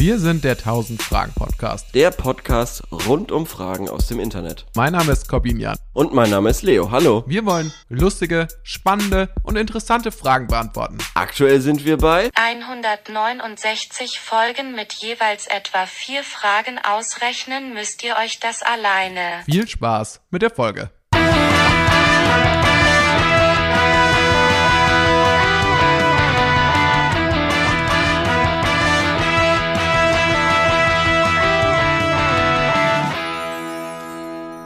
Wir sind der 1000 Fragen Podcast. Der Podcast rund um Fragen aus dem Internet. Mein Name ist Corbin Jan. Und mein Name ist Leo. Hallo. Wir wollen lustige, spannende und interessante Fragen beantworten. Aktuell sind wir bei 169 Folgen mit jeweils etwa vier Fragen ausrechnen müsst ihr euch das alleine. Viel Spaß mit der Folge.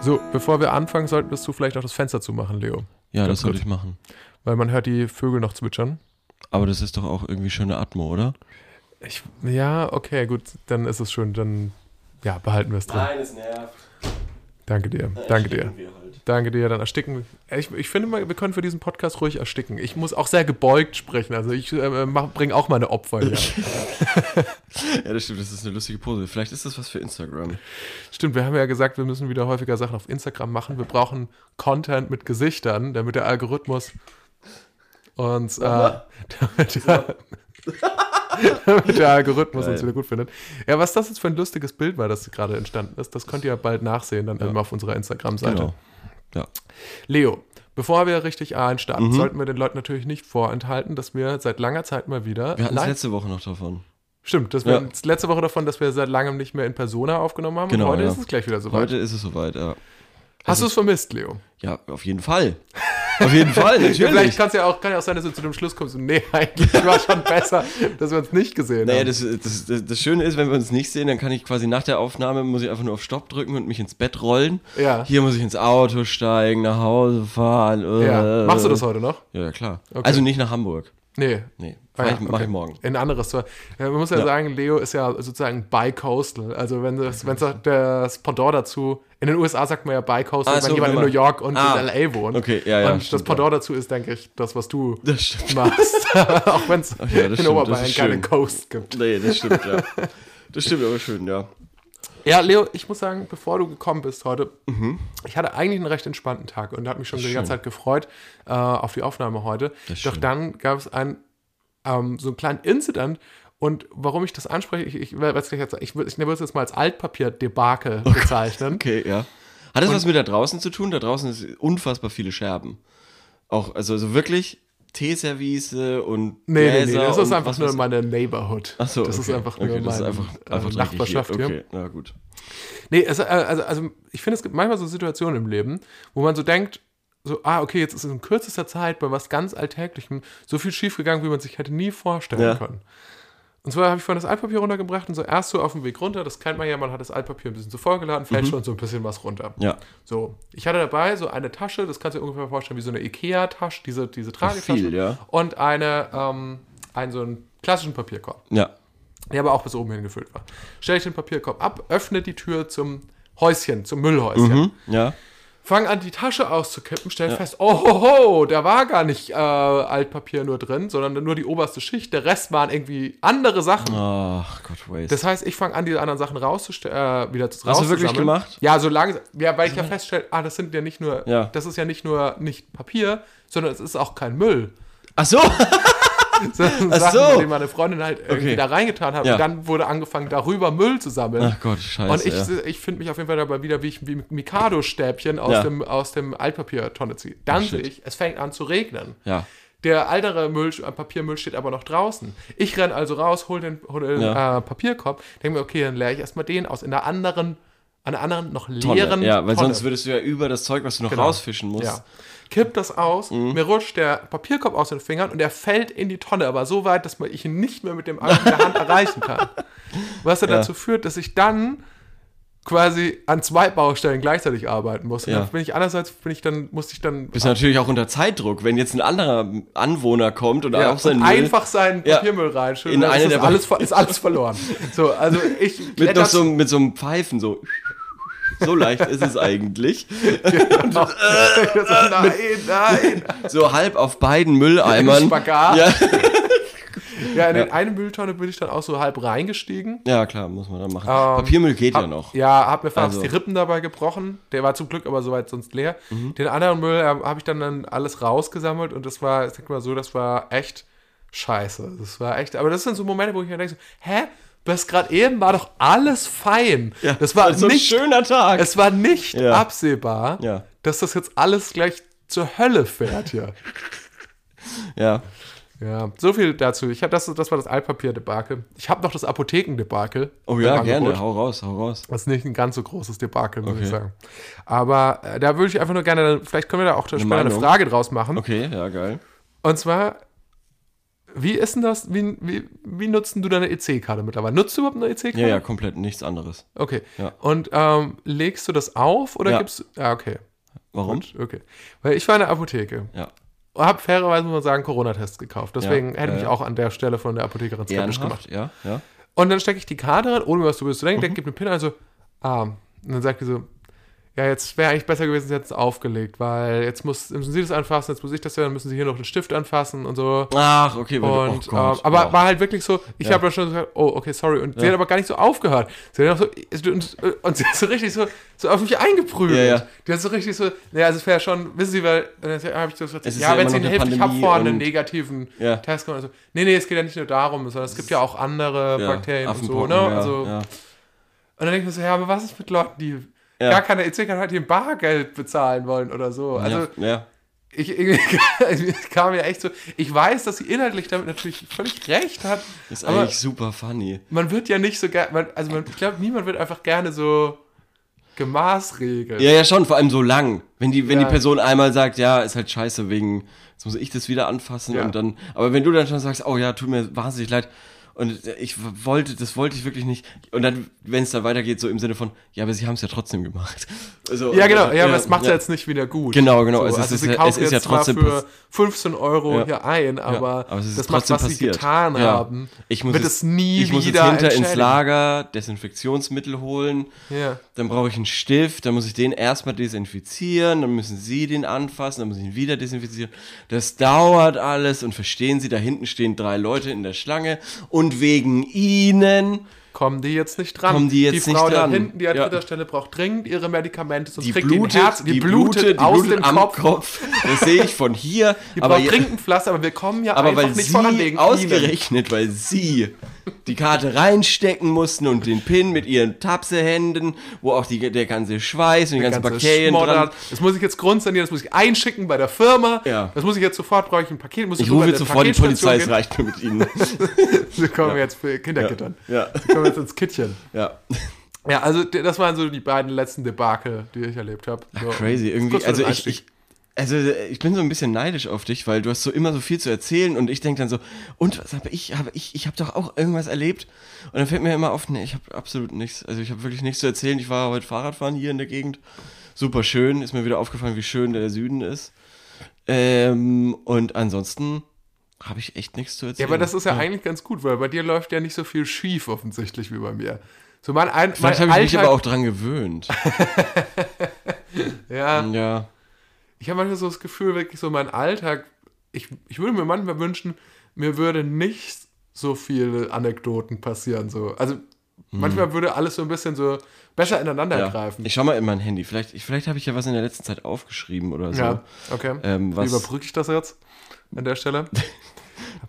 So, bevor wir anfangen, solltest du vielleicht auch das Fenster zumachen, Leo. Ja, Ganz das sollte ich machen. Weil man hört die Vögel noch zwitschern. Aber das ist doch auch irgendwie schöne Atmo, oder? Ich, ja, okay, gut, dann ist es schön. Dann ja, behalten wir es drin. es nervt. Danke dir. Danke dir. Halt. Danke dir, dann ersticken. Ich, ich finde mal, wir können für diesen Podcast ruhig ersticken. Ich muss auch sehr gebeugt sprechen. Also ich äh, bringe auch meine Opfer hier. Ja, das stimmt, das ist eine lustige Pose. Vielleicht ist das was für Instagram. Stimmt, wir haben ja gesagt, wir müssen wieder häufiger Sachen auf Instagram machen. Wir brauchen Content mit Gesichtern, damit der Algorithmus uns, äh, damit, damit der Algorithmus uns Geil. wieder gut findet. Ja, was das jetzt für ein lustiges Bild war, das gerade entstanden ist, das könnt ihr bald nachsehen, dann immer auf unserer Instagram-Seite. Genau. Ja. Leo, bevor wir richtig einstarten, Mhm. sollten wir den Leuten natürlich nicht vorenthalten, dass wir seit langer Zeit mal wieder. Wir hatten es letzte Woche noch davon. Stimmt, das wir Ja. letzte Woche davon, dass wir seit langem nicht mehr in Persona aufgenommen haben. Genau, und heute ja. ist es gleich wieder soweit. Heute ist es soweit, ja. Hast du es vermisst, Leo? Ja, auf jeden Fall. Auf jeden Fall, Ja, vielleicht natürlich. kannst ja auch, kann ja auch sein, dass du zu dem Schluss kommst, und nee, eigentlich war schon besser, dass wir uns nicht gesehen Naja, haben. das, das, das, das Schöne ist, wenn wir uns nicht sehen, dann kann ich quasi nach der Aufnahme, muss ich einfach nur auf Stopp drücken und mich ins Bett rollen. Ja. Hier muss ich ins Auto steigen, nach Hause fahren. ja. äh. Machst du das heute noch? Ja, ja, klar. Okay. Also nicht nach Hamburg. Nee. Nee, Ah ja, ich, mach okay. ich morgen. In ein anderes. Man muss ja, Ja. sagen, Leo ist ja sozusagen bi-coastal. Also wenn das, wenn das, Pendant dazu, in den USA sagt man ja bi-coastal, Ah, wenn so, jemand in man- New York und Ah. in L.A. wohnt. Okay, ja, ja, Und das Pendant dazu ist, denke ich, das, was du Das machst. Auch wenn es ja, in Oberbayern keine. Coast gibt. Nee, das stimmt, ja. Das stimmt aber schön, ja. Ja, Leo, ich muss sagen, bevor du gekommen bist heute, ich hatte eigentlich einen recht entspannten Tag und habe mich schon Mhm. Die ganze. Zeit gefreut äh, auf die Aufnahme heute. Doch schön. dann gab es ein, ähm, so einen kleinen Incident und warum ich das anspreche, ich, ich werde es gleich jetzt, ich, ich würde es jetzt mal als Altpapier-Debakel bezeichnen. Okay, ja. Hat das was mit da draußen zu tun? Da draußen ist unfassbar viele Scherben. Auch, also, also wirklich Teeservice und Nee, nee, nee, das ist und einfach nur meine Neighborhood. Ach so, das ist einfach nur okay, meine einfach, äh, einfach Nachbarschaft hier. Okay, na gut. Nee, es, äh, also, also ich finde, es gibt manchmal so Situationen im Leben, wo man so denkt, so, ah, okay, jetzt ist in kürzester Zeit bei was ganz Alltäglichem so viel schiefgegangen, wie man sich hätte nie vorstellen Ja. können. Und zwar habe ich vorhin das Altpapier runtergebracht und so erst so auf dem Weg runter, das kennt man ja, man hat das Altpapier ein bisschen zu voll geladen, fällt schon so ein bisschen was runter. Ja. So, ich hatte dabei so eine Tasche, das kannst du dir ungefähr vorstellen wie so eine Ikea-Tasche, diese, diese Tragetasche. viel, ja. Und eine, ähm, einen so einen klassischen Papierkorb Ja. der aber auch bis oben hin gefüllt war. Stelle ich den Papierkorb ab, öffne die Tür zum Häuschen, zum Müllhäuschen. Mhm. Ja. Fang an, die Tasche auszukippen, stell fest, oh ho, ho, da war gar nicht äh, Altpapier nur drin, sondern nur die oberste Schicht. Der Rest waren irgendwie andere Sachen. Ach Gott, waste. Das heißt, ich fange an, die anderen Sachen rauszustellen, äh, wieder zu Hast du wirklich gemacht? Ja, so langsam. Ja, weil ich ja feststelle, ah, das sind ja nicht nur, Ja. das ist ja nicht nur nicht Papier, sondern es ist auch kein Müll. Ach so. So Ach Sachen, so. die meine Freundin halt irgendwie Okay. da reingetan hat. Ja. Und dann wurde angefangen, darüber Müll zu sammeln. Ach Gott, scheiße. Und ich, ja. ich finde mich auf jeden Fall dabei wieder, wie ich wie Mikado-Stäbchen aus, Ja. dem, aus dem Altpapiertonne ziehe. Dann Ach, sehe ich, es fängt an zu regnen. ja. Der ältere Müll, äh, Papiermüll steht aber noch draußen. Ich renne also raus, hole den, hol den Ja. äh, Papierkorb, denke mir, okay, dann leere ich erstmal den aus. In der anderen, an der anderen noch Tonne. leeren Ja, weil Tonne. sonst würdest du ja über das Zeug, was du noch Genau. rausfischen musst. Ja. Kipp das aus, Mhm. mir rutscht der Papierkorb aus den Fingern und er fällt in die Tonne, aber so weit, dass man ich ihn nicht mehr mit dem Arm in der Hand erreichen kann. Was dann Ja. dazu führt, dass ich dann quasi an zwei Baustellen gleichzeitig arbeiten muss. Und Ja. dann bin ich andererseits bin ich dann musste ich dann Bist natürlich auch unter Zeitdruck, wenn jetzt ein anderer Anwohner kommt und ja, auch sein und Müll einfach seinen Ja. Papiermüll reinschütten, In dann eine ist, der- alles, ist alles verloren. So, also ich mit noch so, mit so einem Pfeifen so. So leicht ist es eigentlich. noch, so, nein, nein. So halb auf beiden Mülleimern. Spagat. Ja. Ja, in den eine Mülltonne bin ich dann auch so halb reingestiegen. ja, klar, muss man dann machen. Ähm, Papiermüll geht ja hab, noch. Ja, hab mir fast Also. Mhm. die Rippen dabei gebrochen. Der war zum Glück aber soweit sonst leer. Den anderen Müll äh, habe ich dann, dann alles rausgesammelt und das war, ich sag mal so, das war echt scheiße. Das war echt, aber das sind so Momente, wo ich mir denke, so, hä? Bis gerade eben war doch alles fein. das war so ein nicht, schöner Tag. es war nicht Ja. absehbar, Ja. dass das jetzt alles gleich zur Hölle fährt hier. ja. Ja, so viel dazu. Ich hab das, das war das Altpapier-Debakel. Ich habe noch das Apothekendebakel. Oh ja, gerne. Hau raus, hau raus. Das ist nicht ein ganz so großes Debakel, muss Okay. ich sagen. Aber äh, da würde ich einfach nur gerne, vielleicht können wir da auch später eine? Frage draus machen. Okay, ja, geil. Und zwar, wie ist denn das, wie, wie, wie nutzt du deine EC-Karte mittlerweile? Nutzt du überhaupt eine EC-Karte? Ja, ja, komplett nichts anderes. Okay. Ja. Und ähm, legst du das auf oder Ja. gibst du. Ja, okay. Warum? Gut, okay. Weil ich war in der Apotheke. Ja. Hab fairerweise, muss man sagen, Corona-Tests gekauft. Deswegen Ja, hätte ja, ich ja. auch an der Stelle von der Apothekerin skeptisch gemacht. Ja, ja. Und dann stecke ich die Karte rein, ohne was zu zu denken, Mhm. der gibt eine PIN, also, ah. Und dann sagt die so, ja, jetzt wäre eigentlich besser gewesen, sie hätte es aufgelegt, weil jetzt muss, müssen sie das anfassen, jetzt muss ich das ja, dann müssen sie hier noch den Stift anfassen und so. Ach, okay, weil Und, oh ähm, aber oh. war halt wirklich so, ich Ja. habe da schon gesagt, oh, okay, sorry. Und sie hat aber gar nicht so aufgehört. Sie hat auch so, und, und sie hat so richtig so, so auf mich eingeprügelt. Ja, ja. Die hat so richtig so, ja, also es wäre schon, wissen Sie, weil, dann habe ich so gesagt, ja, ja wenn es immer Ihnen hilft, ich habe vorhin einen negativen Ja. Test gemacht. Also, nee, nee, es geht ja nicht nur darum, sondern es gibt ja auch andere ja, Bakterien und so, ne? ja, Also, ja. Und dann denke ich mir so, ja, aber was ist mit Leuten, die Ja. gar keine EC-Karte hat, die im Bargeld bezahlen wollen oder so? Also, ja, ich, ich, kam mir echt so, ich weiß, dass sie inhaltlich damit natürlich völlig recht hat, Ist eigentlich super funny. man wird ja nicht so gerne, also man, ich glaube, niemand wird einfach gerne so gemaßregelt. Ja, ja, schon, vor allem so lang. Wenn die, wenn Ja. die Person einmal sagt, ja, ist halt scheiße wegen, jetzt muss ich das wieder anfassen Ja. und dann, aber wenn du dann schon sagst, oh ja, tut mir wahnsinnig leid und ich wollte, das wollte ich wirklich nicht und dann, wenn es dann weitergeht, so im Sinne von, ja, aber sie haben es ja trotzdem gemacht. Also, Ja, genau, ja, aber das macht ja. ja jetzt nicht wieder gut. Genau, genau, So, es ist- also es sie ist- kaufen es ist ja jetzt trotzdem für pass- 15 Euro Ja. hier ein, aber, aber es ist das macht, was sie passiert. getan Ja. haben, Ich muss wird es- es nie Ich muss jetzt wieder hinter ins. Lager Desinfektionsmittel holen. Ja. Dann brauche ich einen Stift, dann muss ich den erstmal desinfizieren, dann müssen Sie den anfassen, dann muss ich ihn wieder desinfizieren. Das dauert alles und verstehen Sie, da hinten stehen drei Leute in der Schlange und wegen Ihnen Kommen die jetzt nicht dran. Kommen die jetzt die Frau nicht da dran. hinten, die an Ja. dritter Stelle braucht dringend ihre Medikamente, sonst die kriegt blutet, die Herz, die, blutet, die aus blutet dem am Kopf. Kopf. Das sehe ich von hier. Die aber braucht dringend Pflaster, aber wir kommen ja aber einfach weil nicht sie voran wegen ausgerechnet, weil sie die Karte reinstecken mussten und den Pin mit ihren Tapsehänden, wo auch die, der ganze Schweiß und die ganzen ganze Bakterien dran. Das muss ich jetzt grundsanieren, das muss ich einschicken bei der Firma. Ja. Das muss ich jetzt sofort, brauche ich ein Paket. Muss Ich rufe sofort die Polizei, es reicht mir mit ihnen. Wir kommen jetzt für Kinderkittern. Ja, kommen jetzt ins Kittchen. ja. Ja, also das waren so die beiden letzten Debakel, die ich erlebt habe. So, Crazy, irgendwie. Also ich, ich, also ich bin so ein bisschen neidisch auf dich, weil du hast so immer so viel zu erzählen und ich denke dann so, und was habe ich, habe ich, ich habe doch auch irgendwas erlebt. Und dann fällt mir immer auf, nee, ich habe absolut nichts. Also ich habe wirklich nichts zu erzählen. Ich war heute Fahrradfahren hier in der Gegend. Super schön. Ist mir wieder aufgefallen, wie schön der Süden ist. Ähm, und ansonsten habe ich echt nichts zu Ja, erzählen. aber das ist ja eigentlich ganz gut, weil bei dir läuft ja nicht so viel schief offensichtlich wie bei mir. So mein, ein, Vielleicht habe ich mich Alltag, aber auch dran gewöhnt. ja, ja. ich habe manchmal so das Gefühl, wirklich so mein Alltag, ich, ich würde mir manchmal wünschen, mir würde nicht so viele Anekdoten passieren. So. Also manchmal würde alles so ein bisschen so besser ineinander ja. greifen. Ich schau mal in mein Handy. Vielleicht, ich, vielleicht habe ich ja was in der letzten Zeit aufgeschrieben oder so. ja, okay. Ähm, Wie was, überbrücke ich das jetzt an der Stelle?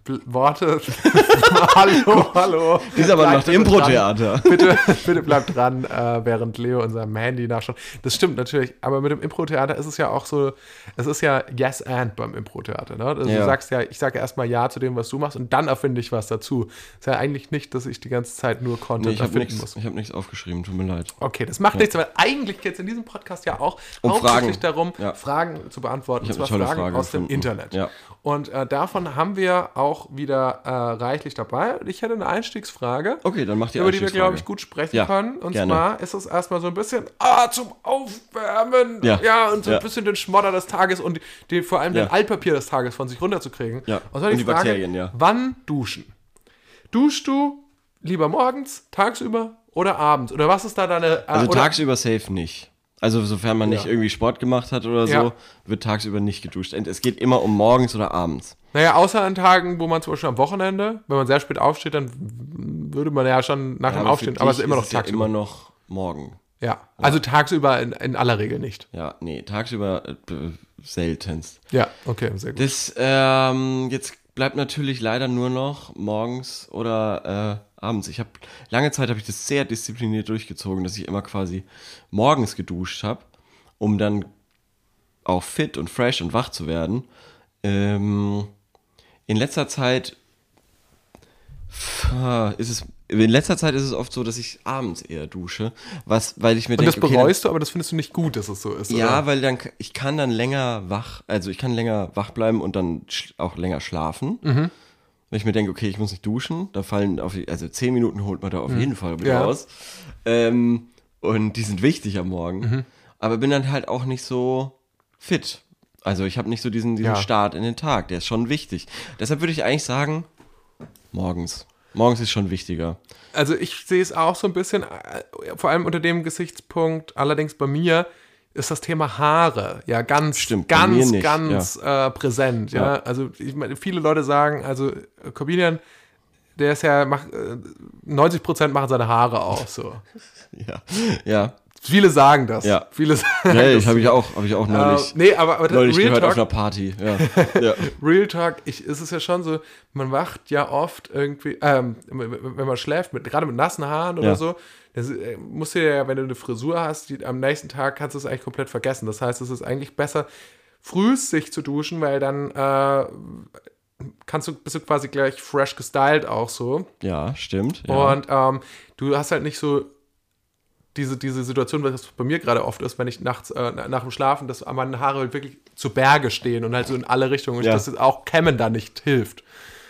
Bl- Worte. hallo, hallo. Dieser Mann macht Impro-Theater. Bitte, bitte bleibt dran, äh, während Leo in seinem Handy nachschaut. Das stimmt natürlich, aber mit dem Impro-Theater ist es ja auch so, es ist ja yes and beim Impro-Theater. Ne? Also Ja. Du sagst ja, ich sage erstmal Ja zu dem, was du machst und dann erfinde ich was dazu. Ist ja eigentlich nicht, dass ich die ganze Zeit nur Content Nee, ich habe erfinden nichts muss. hab nichts aufgeschrieben, tut mir leid. Okay, das macht nichts, weil eigentlich geht es in diesem Podcast ja auch Um hauptsächlich Fragen. darum, Ja. Fragen zu beantworten. Ich und zwar Fragen Frage aus dem gefunden. Internet. Ja. Und äh, davon haben wir auch wieder äh, reichlich dabei. Ich hätte eine Einstiegsfrage, Okay, dann mach die über die wir, glaube ich, gut sprechen Ja, können. Und gerne. zwar ist es erstmal so ein bisschen ah, zum Aufwärmen. Ja. und so Ja. ein bisschen den Schmodder des Tages und den, vor allem Ja. den Altpapier des Tages von sich runterzukriegen. Ja. Und Und die Bakterien, ja. Wann duschen? Duschst du lieber morgens, tagsüber oder abends? Oder was ist da deine. Äh, Also tagsüber safe nicht. Also sofern man nicht Ja. irgendwie Sport gemacht hat oder so, Ja. wird tagsüber nicht geduscht. Und Es geht immer um morgens oder abends. Naja, außer an Tagen, wo man zum Beispiel am Wochenende, wenn man sehr spät aufsteht, dann würde man ja schon nach dem Aber für Aufstehen, aber es ist immer noch es ja tagsüber. immer noch morgen. ja, also tagsüber in, in aller Regel nicht. Ja, nee, tagsüber äh, seltenst. Ja, okay, sehr gut. Das, ähm, jetzt bleibt natürlich leider nur noch morgens oder äh, abends. Ich habe lange Zeit habe ich das sehr diszipliniert durchgezogen, dass ich immer quasi morgens geduscht habe, um dann auch fit und fresh und wach zu werden. Ähm, in letzter Zeit f- ist es in letzter Zeit ist es oft so, dass ich abends eher dusche, was weil ich mir Und das denke, okay, dann- bereust du, aber das findest du nicht gut, dass es so ist. ja, oder? weil dann ich kann dann länger wach, also ich kann länger wach bleiben und dann auch länger schlafen. Mhm. Wenn ich mir denke, okay, ich muss nicht duschen, da fallen auf also zehn Minuten holt man da auf jeden Fall wieder Mhm. Ja. raus. Ähm, und die sind wichtig am Morgen. Mhm. Aber bin dann halt auch nicht so fit. Also ich habe nicht so diesen, diesen Ja. Start in den Tag, der ist schon wichtig. Deshalb würde ich eigentlich sagen, morgens. Morgens ist schon wichtiger. Also ich sehe es auch so ein bisschen, äh, vor allem unter dem Gesichtspunkt, allerdings bei mir ist das Thema Haare ja ganz, Stimmt, ganz, nicht, ganz äh, präsent. Ja? Ja. Also ich meine, viele Leute sagen, also äh, Comedian, der ist ja, macht, äh, 90 Prozent machen seine Haare aus. So. Ja. Ja. Viele sagen das. Ja. Viele sagen Ja, das. habe ich auch, habe ich auch neulich, nee, aber, aber neulich Real gehört auf Talk, einer Party. Ja. ja. Real Talk, ich, ist es ja schon so, man wacht ja oft irgendwie, ähm, wenn man schläft, mit, gerade mit nassen Haaren oder Ja. so, das äh, musst du ja, wenn du eine Frisur hast, die, am nächsten Tag kannst du es eigentlich komplett vergessen. Das heißt, es ist eigentlich besser, früh sich zu duschen, weil dann äh, kannst du, bist du quasi gleich fresh gestylt auch so. Ja, stimmt. Ja. Und ähm, du hast halt nicht so diese, diese Situation, was bei mir gerade oft ist, wenn ich nachts äh, nach dem Schlafen, dass meine Haare halt wirklich zu Berge stehen und halt so in alle Richtungen und Ja. dass auch Kämmen da nicht hilft.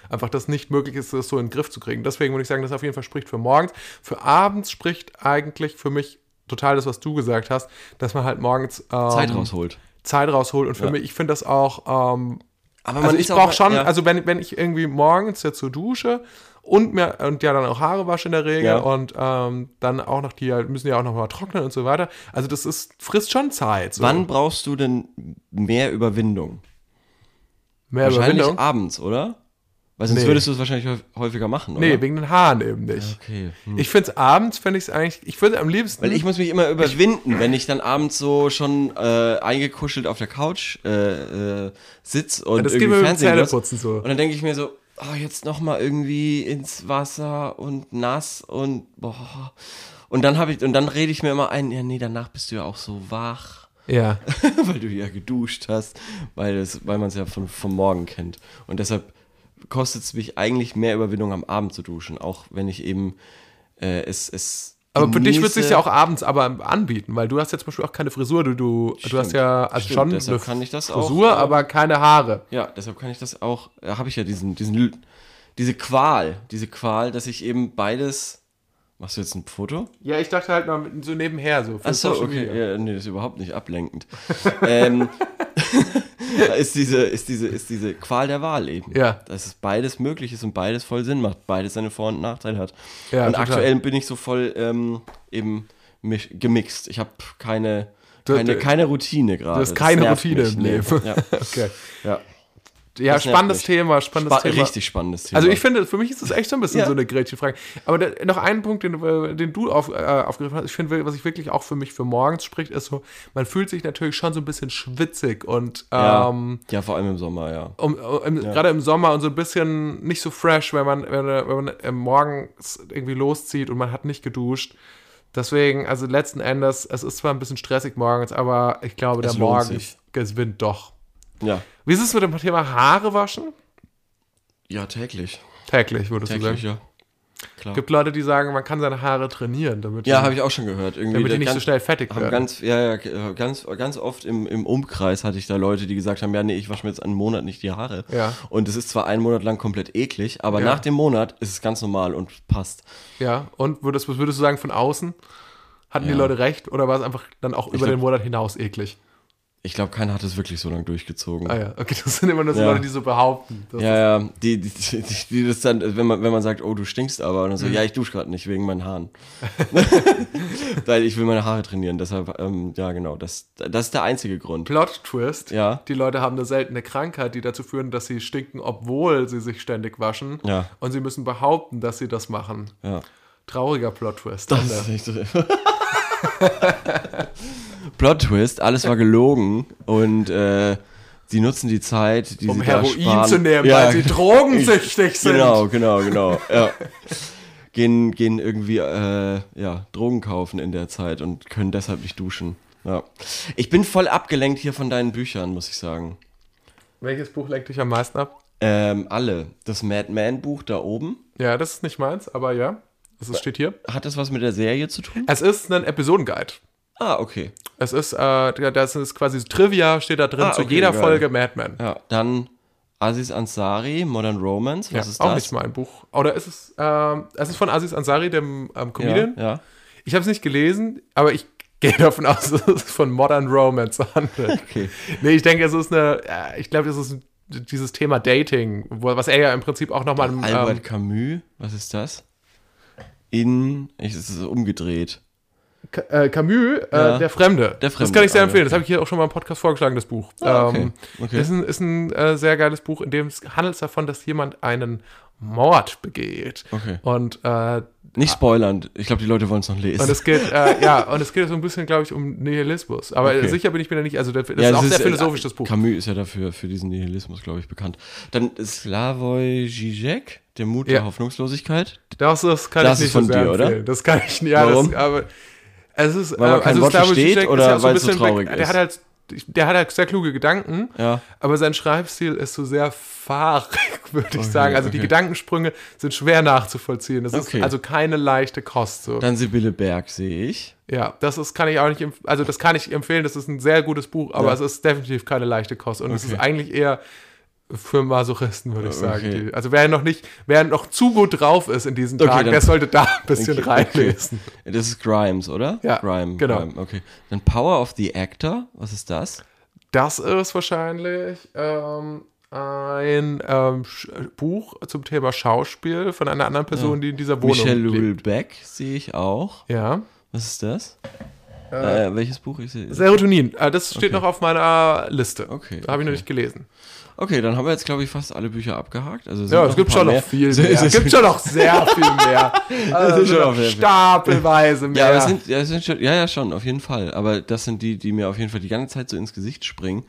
Einfach, dass nicht möglich ist, das so in den Griff zu kriegen. Deswegen würde ich sagen, das auf jeden Fall spricht für morgens. Für abends spricht eigentlich für mich total das, was du gesagt hast, dass man halt morgens ähm, Zeit rausholt. Zeit rausholt. Und für Ja. mich, ich finde das auch ähm, Aber also ich brauche schon, ja. also wenn, wenn ich irgendwie morgens jetzt zur Dusche und mir und ja dann auch Haare wasche in der Regel Ja. und ähm, dann auch noch die müssen ja auch noch mal trocknen und so weiter. Also das ist frisst schon Zeit. So. Wann brauchst du denn mehr Überwindung? mehr wahrscheinlich Überwindung? abends, oder? Weil sonst Nee. würdest du es wahrscheinlich häuf- häufiger machen, oder? Nee, wegen den Haaren eben nicht. Okay. Hm. Ich finde es abends, finde ich es eigentlich, ich würde am liebsten. Weil ich muss mich immer überwinden, wenn ich dann abends so schon äh, eingekuschelt auf der Couch äh, äh, sitz und das geht irgendwie mir mit dem Fernsehen. Zähneputzen so. Und dann denke ich mir so, oh, jetzt noch mal irgendwie ins Wasser und nass und boah. Und dann habe ich und dann rede ich mir immer ein, ja nee, danach bist du ja auch so wach, Ja. weil du ja geduscht hast, weil weil man es ja von vom Morgen kennt. Und deshalb kostet es mich eigentlich mehr Überwindung am Abend zu duschen, auch wenn ich eben äh, es es Aber für dich wird es sich ja auch abends aber anbieten, weil du hast ja zum Beispiel auch keine Frisur. Du, du, du hast ja also Stimmt, schon deshalb eine kann ich das auch, Frisur, äh, aber keine Haare. Ja, deshalb kann ich das auch, da habe ich ja diesen, diesen, diese Qual, diese Qual, dass ich eben beides. Machst du jetzt ein Foto? Ja, ich dachte halt mal so nebenher so. Achso, okay. Media. Ja, nee, das ist überhaupt nicht ablenkend. ähm, ist diese, ist, diese, ist diese Qual der Wahl eben. Ja. Dass es beides möglich ist und beides voll Sinn macht, beides seine Vor- und Nachteile hat. Ja, und total. aktuell bin ich so voll ähm, eben gemixt. Ich habe keine, keine, keine Routine gerade. Du hast keine Routine mich. im Nee. Leben. Ja, Okay. ja. Ja, Das spannendes. Thema, spannendes Spa Thema. Richtig spannendes Thema. Also ich finde, für mich ist das echt so ein bisschen Ja. so eine Gretchenfrage. Aber da, noch einen Punkt, den, du- äh, den du auf, äh, aufgegriffen hast, ich finde, was ich wirklich auch für mich für morgens spricht, ist so, man fühlt sich natürlich schon so ein bisschen schwitzig und ja, ähm, ja, vor allem im Sommer, ja. um, um, gerade im Sommer und so ein bisschen nicht so fresh, wenn man, wenn, man- wenn man äh, morgens irgendwie loszieht und man hat nicht geduscht. Deswegen, also letzten Endes, es ist zwar ein bisschen stressig morgens, aber ich glaube, der Es lohnt Morgen sich. gewinnt doch. Ja. Wie ist es mit dem Thema Haare waschen? Ja, täglich. Täglich, würdest Täglich, du sagen. ja. Klar. gibt Leute, die sagen, man kann seine Haare trainieren, damit, Ja, die, habe ich auch schon gehört. Irgendwie damit die nicht so ganz- schnell fettig werden. ganz, ja, ja, äh, ganz, ganz oft im, im Umkreis hatte ich da Leute, die gesagt haben, ja, nee, ich wasche mir jetzt einen Monat nicht die Haare. Ja. Und es ist zwar einen Monat lang komplett eklig, aber Ja. nach dem Monat ist es ganz normal und passt. ja, und würdest, würdest du sagen von außen? Hatten die Ja. Leute recht oder war es einfach dann auch über glaub- den Monat hinaus eklig? Ich glaube, keiner hat es wirklich so lange durchgezogen. Ah ja, okay, das sind immer nur so Ja. Leute, die so behaupten. Ja, ja, die, die, die, die das dann, wenn man, wenn man sagt, oh, du stinkst aber, und dann so, Mhm. ja, ich dusche gerade nicht wegen meinen Haaren. Weil ich will meine Haare trainieren, deshalb, ähm, ja, genau, das, das ist der einzige Grund. Plot-Twist. Ja. Die Leute haben eine seltene Krankheit, die dazu führen, dass sie stinken, obwohl sie sich ständig waschen. Ja. Und sie müssen behaupten, dass sie das machen. Ja. Trauriger Plot-Twist. Das ist echt so. Plot Twist, alles war gelogen und äh, sie nutzen die Zeit, die um sie Heroin sparen. zu nehmen, Ja, weil sie drogensüchtig sind. Genau, genau, genau. Ja. gehen, gehen irgendwie äh, ja, Drogen kaufen in der Zeit und können deshalb nicht duschen. Ja. Ich bin voll abgelenkt hier von deinen Büchern, muss ich sagen. Welches Buch lenkt dich am meisten ab? Ähm, alle. Das Madman-Buch da oben. Ja, das ist nicht meins, aber ja. Das ist, steht hier. Hat das was mit der Serie zu tun? Es ist ein Episodenguide. Ah, okay. Es ist, äh, das ist quasi so Trivia, steht da drin Ah, zu okay, jeder geil. Folge Mad Men. Ja, dann Aziz Ansari, Modern Romance. Was Ja, ist auch das? nicht mein Buch. Oder ist es, ähm, es ist von Aziz Ansari, dem ähm, Comedian. Ja, ja. Ich habe es nicht gelesen, aber ich gehe davon aus, dass es von Modern Romance handelt. Okay. Nee, ich denke, es ist eine, äh, ich glaube, das ist dieses Thema Dating, wo, was er ja im Prinzip auch nochmal Albert ähm, Camus, was ist das? In, ich, es ist umgedreht. Äh, Camus, äh, Ja. der Fremde. Der Das Fremde, kann ich sehr ah, empfehlen. Das habe ich hier auch schon mal im Podcast vorgeschlagen, das Buch. Ah, okay. Ähm, Okay. Ist ein, ist ein äh, sehr geiles Buch, in dem es handelt davon, dass jemand einen Mord begeht. Okay. Und äh, Nicht spoilern. Ich glaube, die Leute wollen es noch lesen. Und es geht, äh, ja, und es geht so ein bisschen, glaube ich, um Nihilismus. Aber Okay. sicher bin ich mir da nicht, also das, das Ja, ist auch das sehr äh, philosophisch, das Buch. Camus ist ja dafür, für diesen Nihilismus, glaube ich, bekannt. Dann Slavoj Žižek, der Mut Ja. der Hoffnungslosigkeit. Das, das kann Das ich ist nicht von so dir, oder? empfehlen. Das kann ich nicht, ja, Warum? das, aber es ist, Weil man äh, kein Wort Slavoj versteht Žižek oder ist ja so ein weil es so bisschen traurig weg, ist? Der hat halt, der hat halt sehr kluge Gedanken, Ja. aber sein Schreibstil ist so sehr fahrig, würde ich Okay, sagen. Also die okay. Gedankensprünge sind schwer nachzuvollziehen. Das Okay. ist also keine leichte Kost. So. Dann Sibylle Berg sehe ich. Ja, das ist, kann ich auch nicht, also das kann ich empfehlen, das ist ein sehr gutes Buch, aber Ja. es ist definitiv keine leichte Kost und es ist eigentlich eher für Masochisten, würde ich sagen. Okay. Die, also wer noch nicht, wer noch zu gut drauf ist in diesen Okay, Tagen, der sollte da ein bisschen Okay, reinlesen. Das ist Grimes, oder? Ja, Grime, genau. Grime, okay. Dann Power of the Actor, was ist das? Das ist wahrscheinlich ähm, ein ähm, Buch zum Thema Schauspiel von einer anderen Person, die in dieser Wohnung Michelle lebt. Houellebecq sehe ich auch. Ja. Was ist das? Äh, welches Buch? Ich sehe. Serotonin, äh, das steht Okay. noch auf meiner Liste. Okay, Habe ich noch nicht gelesen. Okay, dann haben wir jetzt, glaube ich, fast alle Bücher abgehakt. Also sind Ja, es gibt schon noch viel Es mehr. Es gibt schon noch sehr viel mehr. Also ist schon noch stapelweise mehr. Ja, aber es sind, ja, es sind schon, ja, ja, schon, auf jeden Fall. Aber das sind die, die mir auf jeden Fall die ganze Zeit so ins Gesicht springen.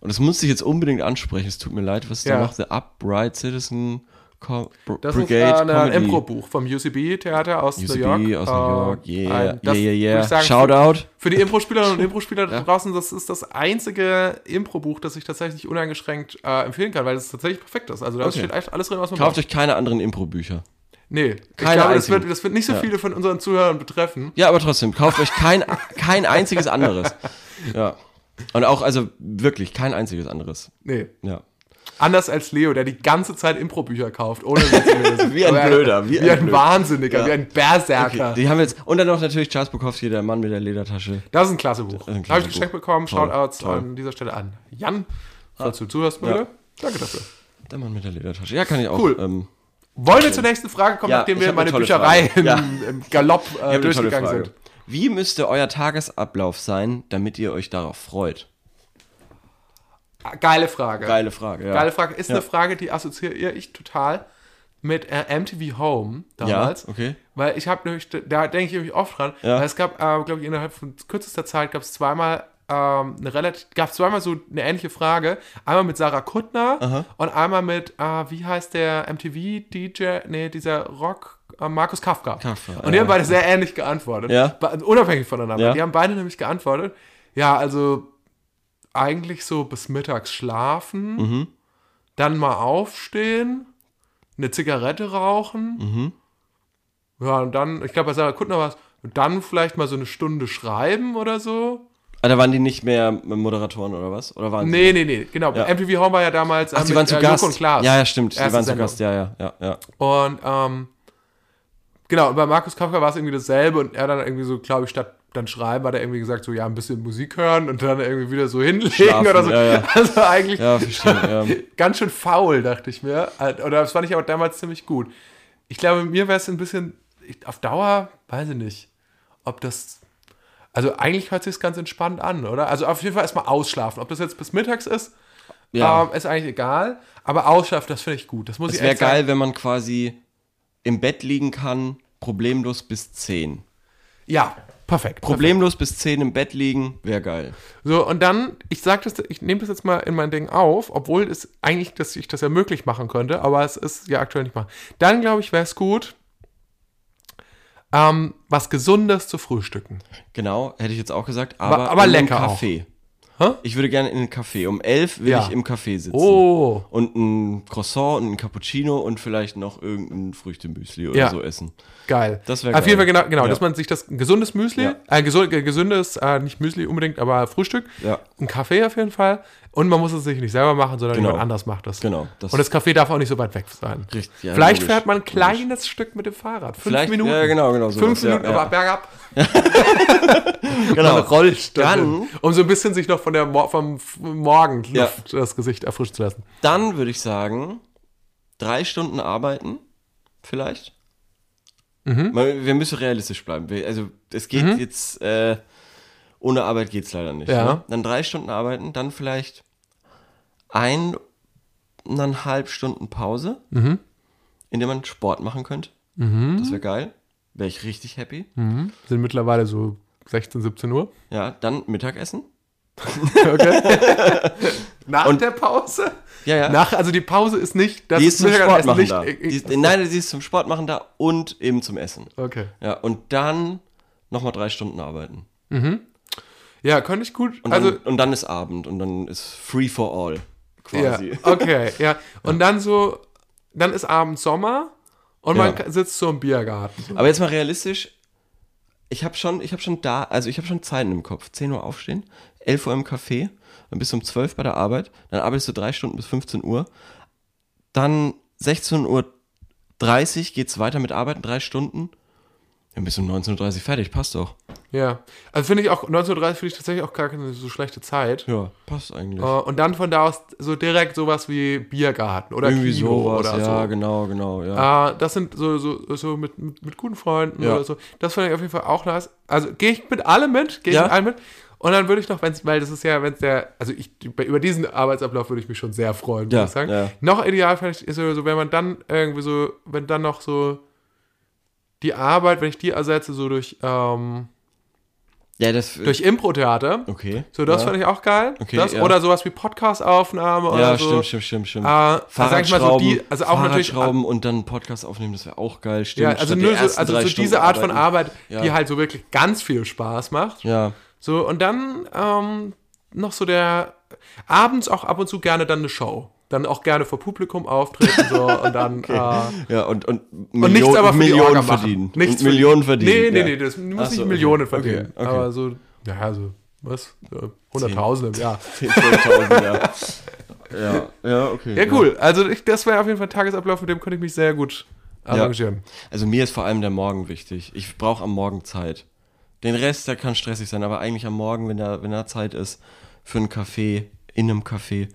Und das musste ich jetzt unbedingt ansprechen. Es tut mir leid, was Ja. da macht. The Upright Citizen Co Br das Brigade ist äh, ein Comedy. Impro-Buch vom UCB-Theater aus UCB New York. aus New York. Äh, Yeah, ein- das yeah, yeah, yeah. ich sagen, Shoutout. Für die Impro-Spielerinnen und Impro-Spieler da draußen, das ist das einzige Impro-Buch, das ich tatsächlich uneingeschränkt äh, empfehlen kann, weil es tatsächlich perfekt ist. Also da Okay. steht echt alles drin, was man Kauft braucht. euch keine anderen Impro-Bücher. Nee, ich Keine glaube, das wird, das wird nicht so Ja. viele von unseren Zuhörern betreffen. Ja, aber trotzdem, kauft euch kein, kein einziges anderes. Ja. Und auch, also wirklich, kein einziges anderes. Nee. Ja. Anders als Leo, der die ganze Zeit Impro-Bücher kauft, ohne. Wie ein er- Blöder, wie Wie, ein Blöder. Wahnsinniger, Ja. wie ein Berserker. Okay, die haben jetzt, und dann noch natürlich Charles Bukowski, der Mann mit der Ledertasche. Das ist ein klasse Buch. Habe ich geschenkt bekommen. Shoutouts toll. an dieser Stelle an Jan, falls du zuhörst, Ja. Müller. Danke dafür. Der Mann mit der Ledertasche. Ja, kann ich auch. Cool. Ähm, Wollen wir zur nächsten Frage kommen, Ja, nachdem wir meine Bücherei im, Ja. im Galopp äh, durchgegangen sind? Wie müsste euer Tagesablauf sein, damit ihr euch darauf freut? Geile Frage. Geile Frage, ja. Geile Frage. Ist Ja. eine Frage, die assoziiere ich total mit äh, MTV Home damals. Ja, okay. Weil ich habe nämlich, da denke ich nämlich oft dran, Ja. weil es gab, äh, glaube ich, innerhalb von kürzester Zeit gab es zweimal ähm, eine relativ, gab zweimal so eine ähnliche Frage. Einmal mit Sarah Kuttner Aha. und einmal mit, äh, wie heißt der MTV-DJ, nee, dieser Rock, äh, Markus Kafka. Kafka, und die ja. haben beide sehr ähnlich geantwortet. Ja. Unabhängig voneinander. Ja. Die haben beide nämlich geantwortet, ja, also eigentlich so bis mittags schlafen, Mhm. dann mal aufstehen, eine Zigarette rauchen. Mhm. Ja, und dann, ich glaube, bei Sarah Kuttner war es, und dann vielleicht mal so eine Stunde schreiben oder so. Ah, da waren die nicht mehr Moderatoren oder was? Oder waren Nee, nee, nee, genau. Ja. MTV Home war ja damals Ach, äh, die waren zu äh, Gast. Joko und Klaas. Ja, ja, stimmt. Die Erste waren zu Sendung. Gast, ja, ja, ja, ja. Und ähm, genau, und bei Markus Kafka war es irgendwie dasselbe und er dann irgendwie so, glaube ich, statt dann schreiben, hat er irgendwie gesagt, so ja, ein bisschen Musik hören und dann irgendwie wieder so hinlegen Schlafen, oder so. ja, ja. Also eigentlich Ja, verstehe. ganz schön faul, dachte ich mir. Äh, Oder das fand ich aber damals ziemlich gut. Ich glaube, mir wäre es ein bisschen, auf Dauer, weiß ich nicht, ob das, also eigentlich hört sich ganz entspannt an, oder? Also auf jeden Fall erstmal ausschlafen. Ob das jetzt bis mittags ist, ja. ähm, ist eigentlich egal. Aber ausschlafen, das finde ich gut. Das muss Es ich wäre geil, wenn man quasi im Bett liegen kann, problemlos bis 10. Ja, perfekt. Problemlos bis 10 im Bett liegen, wäre geil. So, und dann, ich sag das, ich nehme das jetzt mal in mein Ding auf, obwohl es eigentlich, dass ich das ja möglich machen könnte, aber es ist ja aktuell nicht machbar. Dann, glaube ich, wäre es gut, ähm, was Gesundes zu frühstücken. Genau, hätte ich jetzt auch gesagt, aber, aber in lecker einem auch. Hä? Ich würde gerne in einen Café. Um elf will Ja. ich im Café sitzen. Oh, Und ein Croissant und ein Cappuccino und vielleicht noch irgendein Früchtemüsli oder Ja. so essen. geil. Das wär Auf jeden Fall geil. genau, genau Ja. dass man sich das ein gesundes Müsli, Ja. gesund, äh, gesundes, äh, nicht Müsli unbedingt, aber Frühstück, Ja. ein Kaffee auf jeden Fall. Und man muss es sich nicht selber machen, sondern Genau. jemand anders macht das. Genau, das- Und das Café darf auch nicht so weit weg sein. Richtig, ja, Vielleicht logisch, fährt man ein logisch. kleines Stück mit dem Fahrrad. Fünf Vielleicht- Minuten. ja, genau, genau, sowas, Fünf Minuten, ja. aber bergab. Genau. Rollt Dann- um so ein bisschen sich noch von der Mo vom Morgenluft Ja. das Gesicht erfrischen zu lassen. Dann würde ich sagen, drei Stunden arbeiten, vielleicht. Mhm. Wir müssen realistisch bleiben. Also es geht jetzt, äh, ohne Arbeit geht es leider nicht. Ja. Ne? Dann drei Stunden arbeiten, dann vielleicht eineinhalb Stunden Pause, Mhm. in der man Sport machen könnte. Das wäre geil. Wäre ich richtig happy. Mhm. Sind mittlerweile so 16, 17 Uhr. Ja, dann Mittagessen. Okay. Nach Und- der Pause? Ja, ja. Nach, also die Pause ist nicht, das die ist zum Sport machen nicht, da. äh, Die ist, nein, die ist zum Sport machen da und eben zum Essen. Okay. Ja, und dann nochmal drei Stunden arbeiten. Ja, könnte ich gut. Und, also, dann, und dann ist Abend und dann ist free for all. ja, Quasi. okay, ja. Und dann so, dann ist abends Sommer und man Ja. sitzt so im Biergarten. Aber jetzt mal realistisch, ich habe schon, ich habe schon da, also ich habe schon Zeiten im Kopf. 10 Uhr aufstehen, 11 Uhr im Café, dann bist du um 12 bei der Arbeit, dann arbeitest du drei Stunden bis 15 Uhr, dann 16 Uhr 30 geht's weiter mit Arbeiten, drei Stunden, dann bist du um 19.30 Uhr fertig, passt doch. Ja. Also finde ich auch, 1930 finde ich tatsächlich auch gar keine so schlechte Zeit. Ja, passt eigentlich. Äh, Und dann von da aus so direkt sowas wie Biergarten oder Irgendwie Kino sowas, oder ja, so. genau, genau, ja. Äh, das sind so, so, so mit, mit, mit guten Freunden Ja. oder so. Das fand ich auf jeden Fall auch nice. Also gehe ich mit allem mit, gehe ich Ja. mit allem mit. Und dann würde ich noch, wenn's, weil das ist ja, wenn es der, also ich, über diesen Arbeitsablauf würde ich mich schon sehr freuen, Ja, muss ich sagen. ja. Noch ideal fände ich, ist so, wenn man dann irgendwie so, wenn dann noch so die Arbeit, wenn ich die ersetze, so durch, ähm, Ja, das. durch Impro-Theater. okay. So, das ja. fand ich auch geil. Okay, das, ja. Oder sowas wie Podcast-Aufnahme oder Ja, so. stimmt, stimmt, stimmt, stimmt. Äh, also sag ich mal so die, also auch natürlich Fahrradschrauben und dann Podcast aufnehmen, das wäre auch geil, stimmt. Ja, also nur so, also so diese Art von arbeiten. Arbeit, Ja. die halt so wirklich ganz viel Spaß macht. Ja, So, und dann ähm, noch so der abends auch ab und zu gerne dann eine Show. Dann auch gerne vor Publikum auftreten so und dann äh, ja, und, und, und nichts aber für Millionen verdienen. Nichts Millionen verdienen. Nee, nee, ja. nee, das muss Ach nicht so, okay. Millionen Okay, verdienen. okay. Aber so, ja, so, was? Hunderttausende im Jahr. 10, 12.000, ja. Ja, ja, okay. Ja, cool. Also ich, das wäre auf jeden Fall ein Tagesablauf, mit dem könnte ich mich sehr gut arrangieren. Also mir ist vor allem der Morgen wichtig. Ich brauche am Morgen Zeit. Den Rest, der kann stressig sein, aber eigentlich am Morgen, wenn da, wenn da Zeit ist, für einen Kaffee, in einem Café.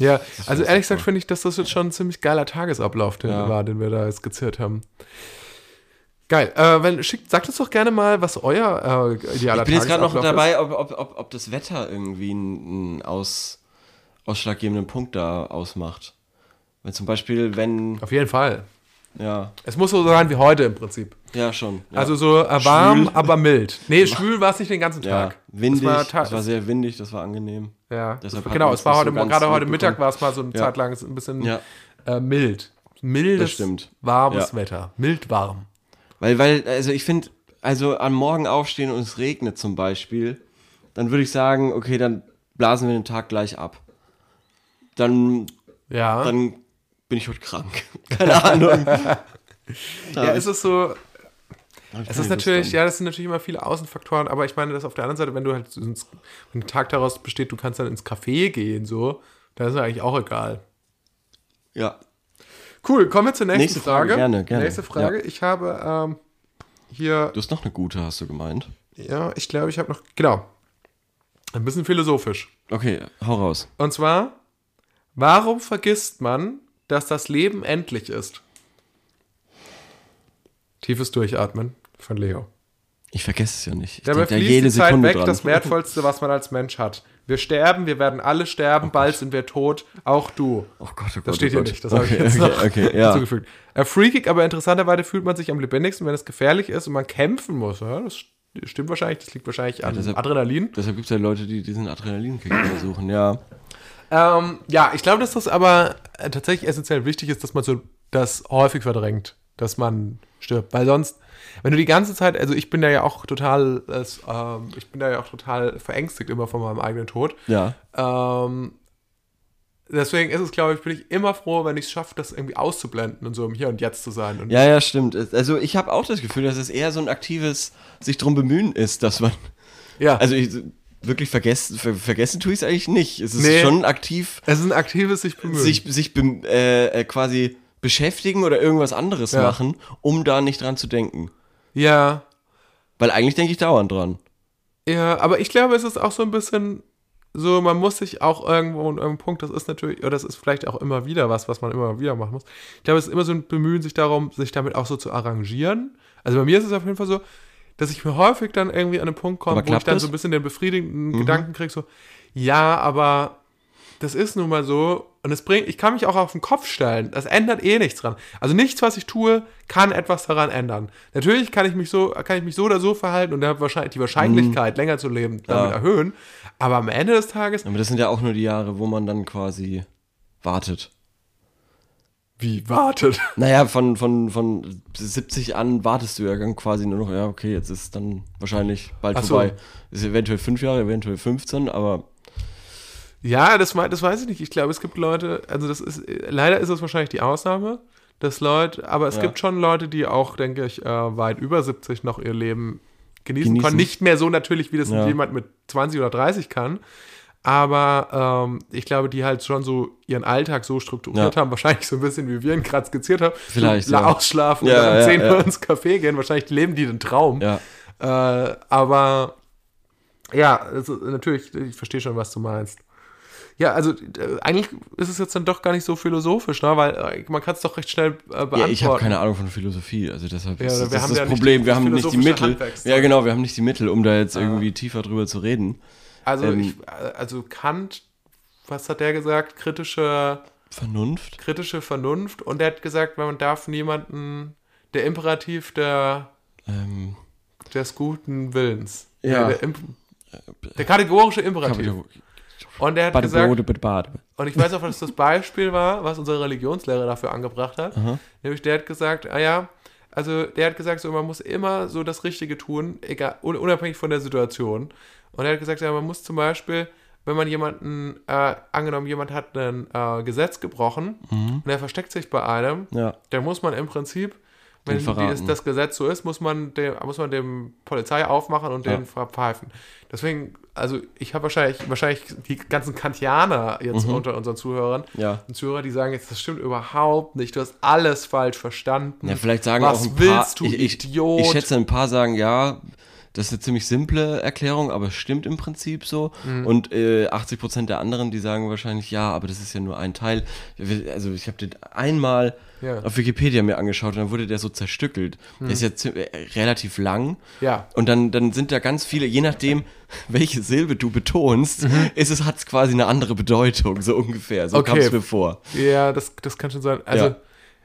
Ja, also ist ehrlich gesagt finde ich, dass das jetzt schon ein ziemlich geiler Tagesablauf den Ja. war, den wir da skizziert haben. Geil. Äh, wenn, schickt, sagt uns doch gerne mal, was euer äh, idealer Ich bin jetzt gerade noch Tagesablauf dabei, ob, ob, ob, ob das Wetter irgendwie einen, aus, ausschlaggebenden Punkt da ausmacht. Wenn zum Beispiel, wenn, ist. Auf jeden Fall. ja, Es muss so sein wie heute im Prinzip. ja schon. Ja. Also so äh, warm, Schwül. aber mild. Nee, schwül war es nicht den ganzen ja, Tag. windig, Es war, das ta- war, sehr windig, das war angenehm. Ja, deshalb es- genau, es es war heute, so gerade heute. Mittag war es mal so eine Ja. Zeit lang ein bisschen Ja, äh, mild. Mildes, warmes Ja. Wetter. Mild warm. weil, weil, also ich finde, also am Morgen aufstehen und es regnet zum Beispiel, dann würde ich sagen, okay, dann blasen wir den Tag gleich ab. Dann, Ja. dann bin ich heute krank. Keine Ahnung. ja, es ist so, Hab ich Es ist natürlich, ja, das sind natürlich immer viele Außenfaktoren, aber ich meine, dass auf der anderen Seite, wenn du halt ins, wenn der Tag daraus besteht, du kannst dann ins Café gehen, so, dann ist mir eigentlich auch egal. Ja. Cool, kommen wir zur nächsten Nächste Frage, Frage. gerne, gerne. Nächste Frage. Ich habe ähm, hier, Du hast noch eine gute, hast du gemeint. ja, ich glaube, ich habe noch, genau, ein bisschen philosophisch. Okay, hau raus. Und zwar, warum vergisst man, dass das Leben endlich ist? Tiefes Durchatmen von Leo. Ich vergesse es ja nicht. Ich Dabei fließt jede die Zeit Sekunde weg, dran. das Wertvollste, was man als Mensch hat. Wir sterben, wir werden alle sterben, bald sind wir tot, auch du. Oh Gott, oh Gott, Das oh steht hier Gott. nicht, das habe okay, ich jetzt okay, noch Okay, ja. hinzugefügt. Äh, freakig, aber interessanterweise fühlt man sich am lebendigsten, wenn es gefährlich ist und man kämpfen muss. Ja, das stimmt wahrscheinlich, das liegt wahrscheinlich an deshalb- Adrenalin. Deshalb gibt es ja Leute, die diesen Adrenalinkick versuchen, ja. Ähm, ja, ich glaube, dass das aber äh, tatsächlich essentiell wichtig ist, dass man so das häufig verdrängt. dass man stirbt. Weil sonst, wenn du die ganze Zeit, also ich bin da ja auch total, es, ähm, ich bin da ja auch total verängstigt immer von meinem eigenen Tod. Ja. Ähm, deswegen ist es, glaube ich, bin ich immer froh, wenn ich es schaffe, das irgendwie auszublenden und so im Hier und Jetzt zu sein. Und Ja, ja, stimmt. Also ich habe auch das Gefühl, dass es eher so ein aktives sich drum bemühen ist, dass man. ja. Also ich, wirklich vergessen, ver, vergessen tue ich es eigentlich nicht. Es ist Nee. schon aktiv es ist ein aktives sich bemühen. sich, sich äh, äh, quasi beschäftigen oder irgendwas anderes Ja. machen, um da nicht dran zu denken. ja. Weil eigentlich denke ich dauernd dran. Ja, aber ich glaube, es ist auch so ein bisschen so, man muss sich auch irgendwo an irgendeinem Punkt, das ist natürlich, oder das ist vielleicht auch immer wieder was, was man immer wieder machen muss. Ich glaube, es ist immer so ein Bemühen, sich darum, sich damit auch so zu arrangieren. Also bei mir ist es auf jeden Fall so, dass ich mir häufig dann irgendwie an einen Punkt komme, wo ich dann das? so ein bisschen den befriedigenden Gedanken kriege, so, ja, aber das ist nun mal so und es bringt, ich kann mich auch auf den Kopf stellen. Das ändert eh nichts dran. Also nichts, was ich tue, kann etwas daran ändern. Natürlich kann ich mich so, kann ich mich so oder so verhalten und habe wahrscheinlich die Wahrscheinlichkeit, länger zu leben, damit Ja. erhöhen. Aber am Ende des Tages, Aber das sind ja auch nur die Jahre, wo man dann quasi wartet. wie wartet. Naja, von, von, von 70 an wartest du ja dann quasi nur noch, ja, okay, jetzt ist dann wahrscheinlich bald Ach so. vorbei. Ist eventuell fünf Jahre, eventuell 15, aber Ja, das, das weiß ich nicht. Ich glaube, es gibt Leute, also das ist, leider ist es wahrscheinlich die Ausnahme, dass Leute, aber es Ja. gibt schon Leute, die auch, denke ich, äh, weit über 70 noch ihr Leben genießen, Genießen. können. Nicht mehr so natürlich, wie das Ja. jemand mit 20 oder 30 kann. Aber ähm, ich glaube, die halt schon so ihren Alltag so strukturiert Ja. haben, wahrscheinlich so ein bisschen, wie wir ihn gerade skizziert haben. Vielleicht, so, ja. Ausschlafen Ja, und dann um ja, 10 Uhr ins Café gehen. Wahrscheinlich leben die den Traum. ja. Äh, aber ja, also, natürlich, ich verstehe schon, was du meinst. Ja, also äh, eigentlich ist es jetzt dann doch gar nicht so philosophisch, ne? weil äh, man kann es doch recht schnell äh, beantworten. Ja, ich habe keine Ahnung von Philosophie, also deshalb Ja, ist wir das, haben das ja Problem. die wir haben nicht die Mittel. Handwerkszeug. Ja, genau, wir haben nicht die Mittel, um da jetzt irgendwie tiefer drüber zu reden. Also, ähm, ich, äh, also Kant, was hat der gesagt? Kritische, Vernunft? kritische Vernunft. Und der hat gesagt, man darf niemanden, der Imperativ der, Ähm, des guten Willens. Ja. Der, Imp der kategorische Imperativ. Kapitel- Und der hat Bade, gesagt, Bode, Bade. Und ich weiß auch, was das Beispiel war, was unser Religionslehrer dafür angebracht hat. Nämlich der hat gesagt, ah ja, also der hat gesagt, so man muss immer so das Richtige tun, egal, un- unabhängig von der Situation. Und er hat gesagt, ja, man muss zum Beispiel, wenn man jemanden, äh, angenommen, jemand hat ein äh, Gesetz gebrochen und er versteckt sich bei einem, Ja. dann muss man im Prinzip, wenn die, das Gesetz so ist, muss man dem, muss man dem Polizei aufmachen und Ja. den verpfeifen. Deswegen, also ich habe wahrscheinlich, wahrscheinlich die ganzen Kantianer jetzt Mhm. unter unseren Zuhörern Ja. und Zuhörer, die sagen jetzt, das stimmt überhaupt nicht, du hast alles falsch verstanden. Ja, vielleicht sagen Was auch ein willst paar, du, ich, ich, Idiot? Ich schätze, ein paar sagen, ja, das ist eine ziemlich simple Erklärung, aber es stimmt im Prinzip so. Mhm. Und äh, 80% der anderen, die sagen wahrscheinlich, ja, aber das ist ja nur ein Teil. Also ich habe den einmal Ja. auf Wikipedia mir angeschaut und dann wurde der so zerstückelt. Der ist ja äh, relativ lang. Mhm. Ja. Und dann, dann sind da ganz viele, je nachdem, welche Silbe du betonst, Mhm. ist es, hat es quasi eine andere Bedeutung, so ungefähr. So Okay. kam es mir vor. Ja, das, das kann schon sein. Also, Ja.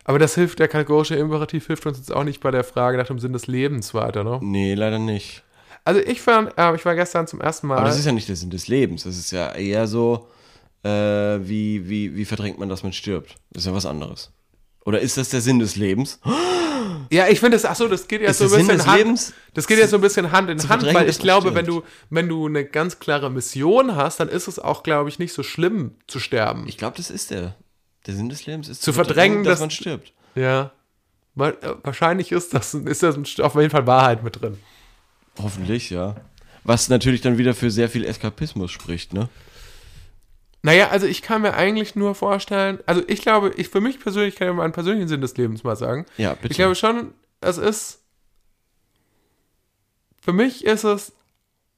Aber das hilft, der kategorische Imperativ hilft uns jetzt auch nicht bei der Frage nach dem Sinn des Lebens weiter, ne? Nee, leider nicht. Also ich fand, äh, ich war gestern zum ersten Mal. Aber das ist ja nicht der Sinn des Lebens. Das ist ja eher so, äh, wie, wie, wie verdrängt man, dass man stirbt. Das ist ja was anderes. Oder ist das der Sinn des Lebens? Ja, ich finde es, ach so, das geht ja Ist so ein bisschen Hand, Lebens das geht ja so ein bisschen Hand in Hand, weil ich glaube, wenn du, wenn du eine ganz klare Mission hast, dann ist es auch, glaube ich, nicht so schlimm zu sterben. Ich glaube, das ist der. Der Sinn des Lebens ist Zu verdrängen, dass dass- man stirbt. ja. Äh, Wahrscheinlich ist das, ist das auf jeden Fall Wahrheit mit drin. Hoffentlich, ja. Was natürlich dann wieder für sehr viel Eskapismus spricht, ne? Naja, also ich kann mir eigentlich nur vorstellen, also ich glaube, ich für mich persönlich kann ich mal einen persönlichen Sinn des Lebens mal sagen. Ja, bitte. Ich glaube schon, es ist, für mich ist es,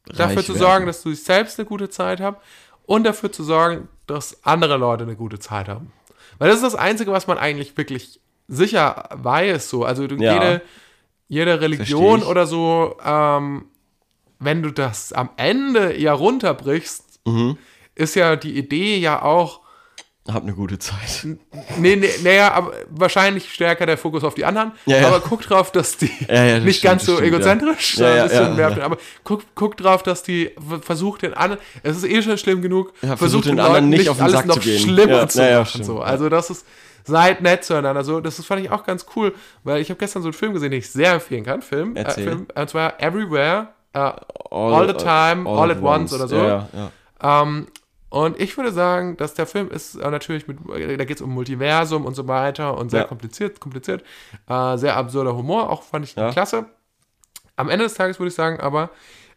dafür Reich zu werden. sorgen, dass du selbst eine gute Zeit hast und dafür zu sorgen, dass andere Leute eine gute Zeit haben. Weil das ist das Einzige, was man eigentlich wirklich sicher weiß, so. Also du, Ja. jede, jede Religion oder so, ähm, wenn du das am Ende ja runterbrichst, Mhm. ist ja die Idee ja auch, Hab eine gute Zeit. nee, nee, naja, aber wahrscheinlich stärker der Fokus auf die anderen, Ja, ja. aber guck drauf, dass die das nicht stimmt, ganz so stimmt, egozentrisch, ja. mehr, aber guck, guck drauf, dass die versucht den anderen, es ist eh schon schlimm genug, versucht versucht den den anderen nicht auf den alles Sack noch zu gehen. schlimmer Ja, zu machen, so. Also das ist Seid nett zueinander. So, das ist, fand ich auch ganz cool, weil ich habe gestern so einen Film gesehen, den ich sehr empfehlen kann. Film. Äh. Film und zwar Everywhere, äh, all, the Time, all, at once, oder so. Ja, ja, ja. Und ich würde sagen, dass der Film ist äh, natürlich mit, da geht es um Multiversum und so weiter und sehr Ja. kompliziert, kompliziert. Äh, sehr absurder Humor, auch fand ich Ja. klasse. Am Ende des Tages würde ich sagen, aber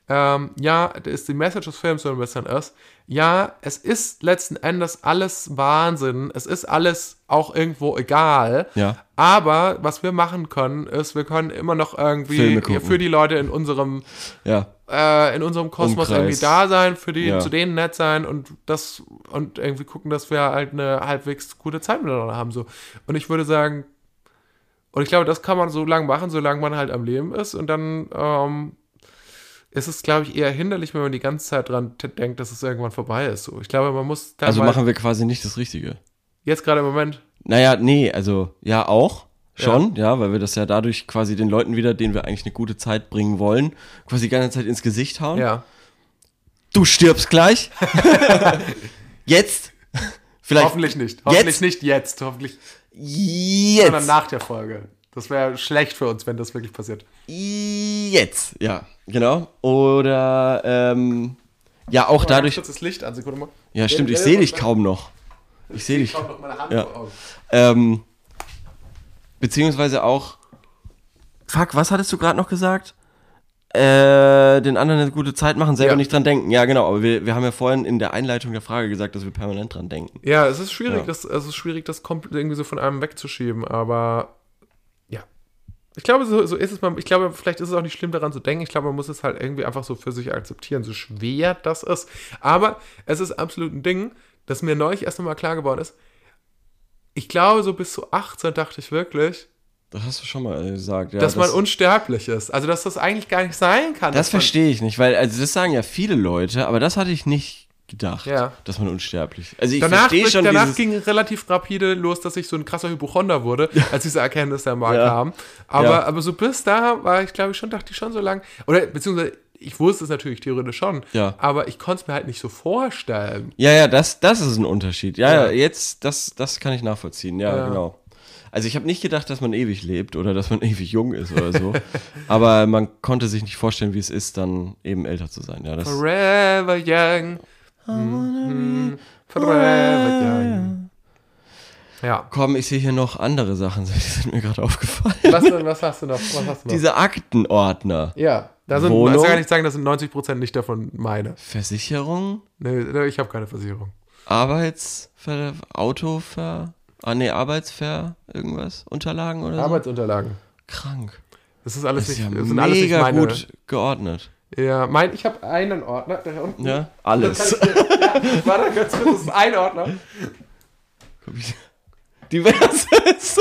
ähm, ja, das ist die Message des Films so ein bisschen ist, ja, es ist letzten Endes alles Wahnsinn, es ist alles auch irgendwo egal, Ja. Aber was wir machen können, ist, wir können immer noch irgendwie für die Leute in unserem ja. äh, in unserem Kosmos Umkreis. irgendwie da sein, für die, Ja. zu denen nett sein und das und irgendwie gucken, dass wir halt eine halbwegs gute Zeit miteinander haben. So. Und ich würde sagen, und ich glaube, das kann man so lange machen, solange man halt am Leben ist. Und dann ähm, ist es, glaube ich, eher hinderlich, wenn man die ganze Zeit dran denkt, dass es irgendwann vorbei ist. So. Ich glaube, man muss Also machen wir quasi nicht das Richtige. jetzt gerade im Moment. Naja, nee, also ja auch. Schon, ja. weil wir das ja dadurch quasi den Leuten wieder, denen wir eigentlich eine gute Zeit bringen wollen, quasi die ganze Zeit ins Gesicht hauen. Ja. Du stirbst gleich. Jetzt. Vielleicht. Hoffentlich nicht. Hoffentlich Jetzt? nicht jetzt. Hoffentlich sondern Jetzt. nach der Folge. Das wäre schlecht für uns, wenn das wirklich passiert. Jetzt. Ja, genau. Oder, ähm, ja, auch dadurch. Kurz das Licht an, Sekunde mal. Ja, stimmt, ich Ja, sehe ja, dich ja. kaum noch. Ich sehe dich. Ich noch meine Hand Ja. Ähm, beziehungsweise auch. Fuck, was hattest du gerade noch gesagt? Äh, den anderen eine gute Zeit machen, selber Ja. nicht dran denken. Ja, genau, aber wir, wir haben ja vorhin in der Einleitung der Frage gesagt, dass wir permanent dran denken. Ja, es ist schwierig, Ja. das, es ist schwierig, das komplett irgendwie so von einem wegzuschieben, aber ja. Ich glaube, so, so ist es mal, ich glaube, vielleicht ist es auch nicht schlimm daran zu denken. Ich glaube, man muss es halt irgendwie einfach so für sich akzeptieren, so schwer das ist. Aber es ist absolut ein Ding, das mir neulich erst einmal klar geworden ist. Ich glaube, so bis zu 18 dachte ich wirklich, Das hast du schon mal gesagt, ja. dass das, man unsterblich ist. Also, dass das eigentlich gar nicht sein kann. das dass verstehe ich nicht, weil, also das sagen ja viele Leute, aber das hatte ich nicht gedacht, Ja. dass man unsterblich Also ich Danach, verstehe schon danach ging relativ rapide los, dass ich so ein krasser Hypochonder wurde, als diese Erkenntnis dann mal Ja. kam. Aber, Ja. aber so bis da war ich, glaube ich, schon, dachte ich schon so lang. Oder beziehungsweise, ich wusste es natürlich theoretisch schon, Ja. aber ich konnte es mir halt nicht so vorstellen. Ja, ja, das, das ist ein Unterschied. Ja, ja, Ja. jetzt, das, das kann ich nachvollziehen. Ja, Ja. genau. Also ich habe nicht gedacht, dass man ewig lebt oder dass man ewig jung ist oder so. aber man konnte sich nicht vorstellen, wie es ist, dann eben älter zu sein. Ja, das, Forever young. Mhm. Forever young. Ja. komm, ich sehe hier noch andere Sachen, die sind mir gerade aufgefallen. Was, denn- was hast du noch? Was hast du noch? Diese Aktenordner. ja, da sind, Wohnung? ich kann nicht sagen, das sind 90% nicht davon meine. Versicherung, Nee, ich habe keine Versicherung. Arbeitsver, Autover, ah nee, Arbeitsver, irgendwas, Unterlagen oder so. Arbeitsunterlagen. Krank. Das ist alles Das ist nicht, ja das sind alles nicht mega meine. gut geordnet. Ja, mein, ich habe einen Ordner. Da unten. Ja, alles. ich dir- ja, warte ganz kurz, das ist ein Ordner. Diverses.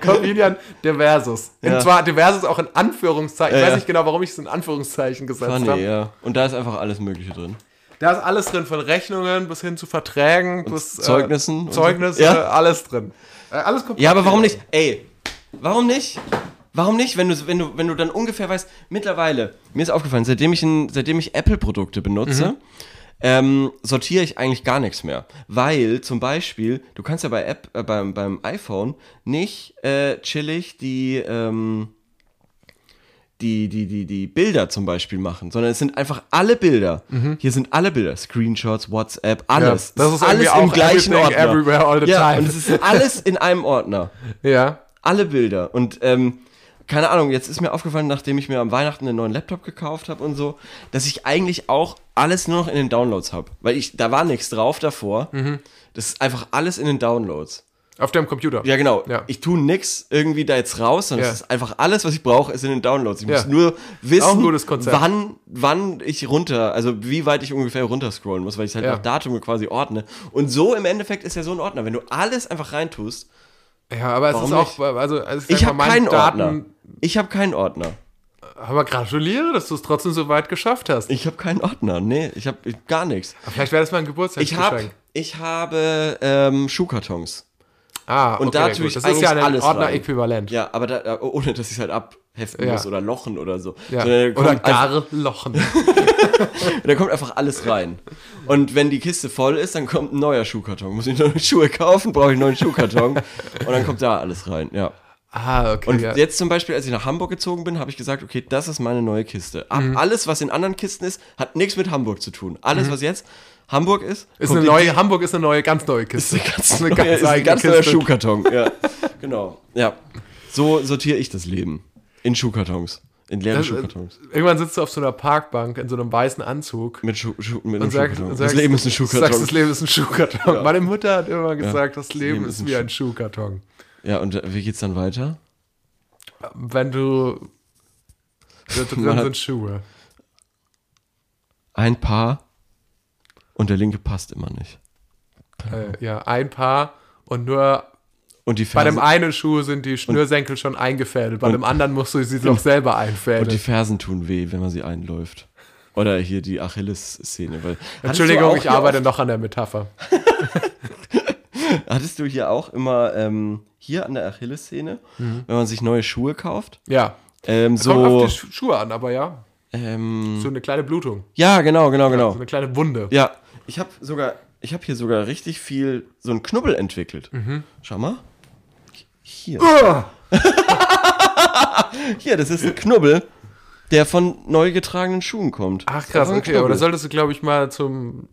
Comedian Diversus. Ja. Und zwar Diversus auch in Anführungszeichen. Ich Ja, weiß ja. nicht genau, warum ich es in Anführungszeichen gesetzt habe. ja. Und da ist einfach alles Mögliche drin. Da ist alles drin, von Rechnungen bis hin zu Verträgen, bis Zeugnissen und äh, so. Zeugnisse, Ja. alles drin. Äh, alles komplett. Ja, aber warum nicht? Ey, warum nicht? Warum nicht, wenn du, wenn du, wenn du dann ungefähr weißt, mittlerweile, mir ist aufgefallen, seitdem ich, ein, seitdem ich Apple-Produkte benutze, Mhm. Ähm, sortiere ich eigentlich gar nichts mehr. Weil zum Beispiel, du kannst ja bei App, äh, beim, beim iPhone nicht äh, chillig die, ähm, die, die, die, die Bilder zum Beispiel machen, sondern es sind einfach alle Bilder. Hier sind alle Bilder, Screenshots, WhatsApp, alles. Mhm. das ist alles im gleichen Ordner. ja, time. und es ist alles in einem Ordner. Ja. Alle Bilder. Und ähm, keine Ahnung, jetzt ist mir aufgefallen, nachdem ich mir am Weihnachten einen neuen Laptop gekauft habe und so, dass ich eigentlich auch alles nur noch in den Downloads habe. Weil ich, da war nichts drauf davor. Mhm. Das ist einfach alles in den Downloads. Auf deinem Computer. Ja, genau. Ja. Ich tue nix irgendwie da jetzt raus, sondern Ja. es ist einfach alles, was ich brauche, ist in den Downloads. Ich Ja. muss nur wissen, wann, wann ich runter, also wie weit ich ungefähr runterscrollen muss, weil ich halt nach Datum quasi ordne. Und so im Endeffekt ist ja so ein Ordner. Wenn du alles einfach reintust, Ja, aber es Warum ist auch, also, also ich sag habe keinen Daten, Ordner. Ich habe keinen Ordner. Aber gratuliere, dass du es trotzdem so weit geschafft hast. Ich habe keinen Ordner. Nee, ich habe gar nichts. Vielleicht wäre das mal ein Ich Geburtstagsgeschenk. habe ich habe ähm, Schuhkartons. Ah, Und okay, da tue ich Das ist ja ein alles. Ordner-Äquivalent. Ja, aber da, ohne dass ich es halt ab, heften Ja. muss oder lochen oder so. Ja. Oder gar Lochen. Da kommt einfach alles rein. Und wenn die Kiste voll ist, dann kommt ein neuer Schuhkarton. Muss ich neue Schuhe kaufen, brauche ich einen neuen Schuhkarton. Und dann kommt da alles rein, ja. Ah, okay. Und ja. jetzt zum Beispiel, als ich nach Hamburg gezogen bin, habe ich gesagt, okay, das ist meine neue Kiste. Ab, Mhm. Alles, was in anderen Kisten ist, hat nichts mit Hamburg zu tun. Alles, was jetzt Hamburg ist, ist eine in neue, Hamburg ist eine neue, ganz neue Kiste. ist eine ganz, eine neue, ganz eigene ganz neuer Kiste. Schuhkarton. Ja, genau. Ja, so sortiere ich das Leben. In Schuhkartons. In leeren Das- Schuhkartons. Irgendwann sitzt du auf so einer Parkbank in so einem weißen Anzug Mit, Schuh, Schuh, mit einem und sagst, Schuhkarton. und das sagst, Leben ist ein Sagst, Schuhkarton. das Leben ist ein Schuhkarton. Meine Mutter hat immer gesagt, das Leben, Leben ist, ist wie ein Schuhkarton. Ja, und wie geht's dann weiter? Wenn du. Da drin sind Schuhe. Ein Paar und der linke passt immer nicht. Äh, ja, ein Paar und nur Und die bei Fersen, dem einen Schuh sind die Schnürsenkel schon eingefädelt, bei dem anderen musst du sie noch selber und die einfädeln. Fersen tun weh, wenn man sie einläuft. Oder hier die Achilles-Szene. Entschuldigung, ich arbeite noch an der Metapher. hattest du hier auch immer ähm, hier an der Achilles-Szene, wenn man sich neue Schuhe kauft? Ja. Ähm, Kommt auf so. die Schu- Schuhe an, aber ja. Ähm, So eine kleine Blutung. ja, genau, genau, So genau. eine kleine Wunde. Ja, ich habe sogar, ich habe hier sogar richtig viel so einen Knubbel entwickelt. Mhm. Schau mal. Hier. hier, das ist ein Knubbel, der von neu getragenen Schuhen kommt. Ach krass, okay, aber da solltest du, glaube ich, mal zum.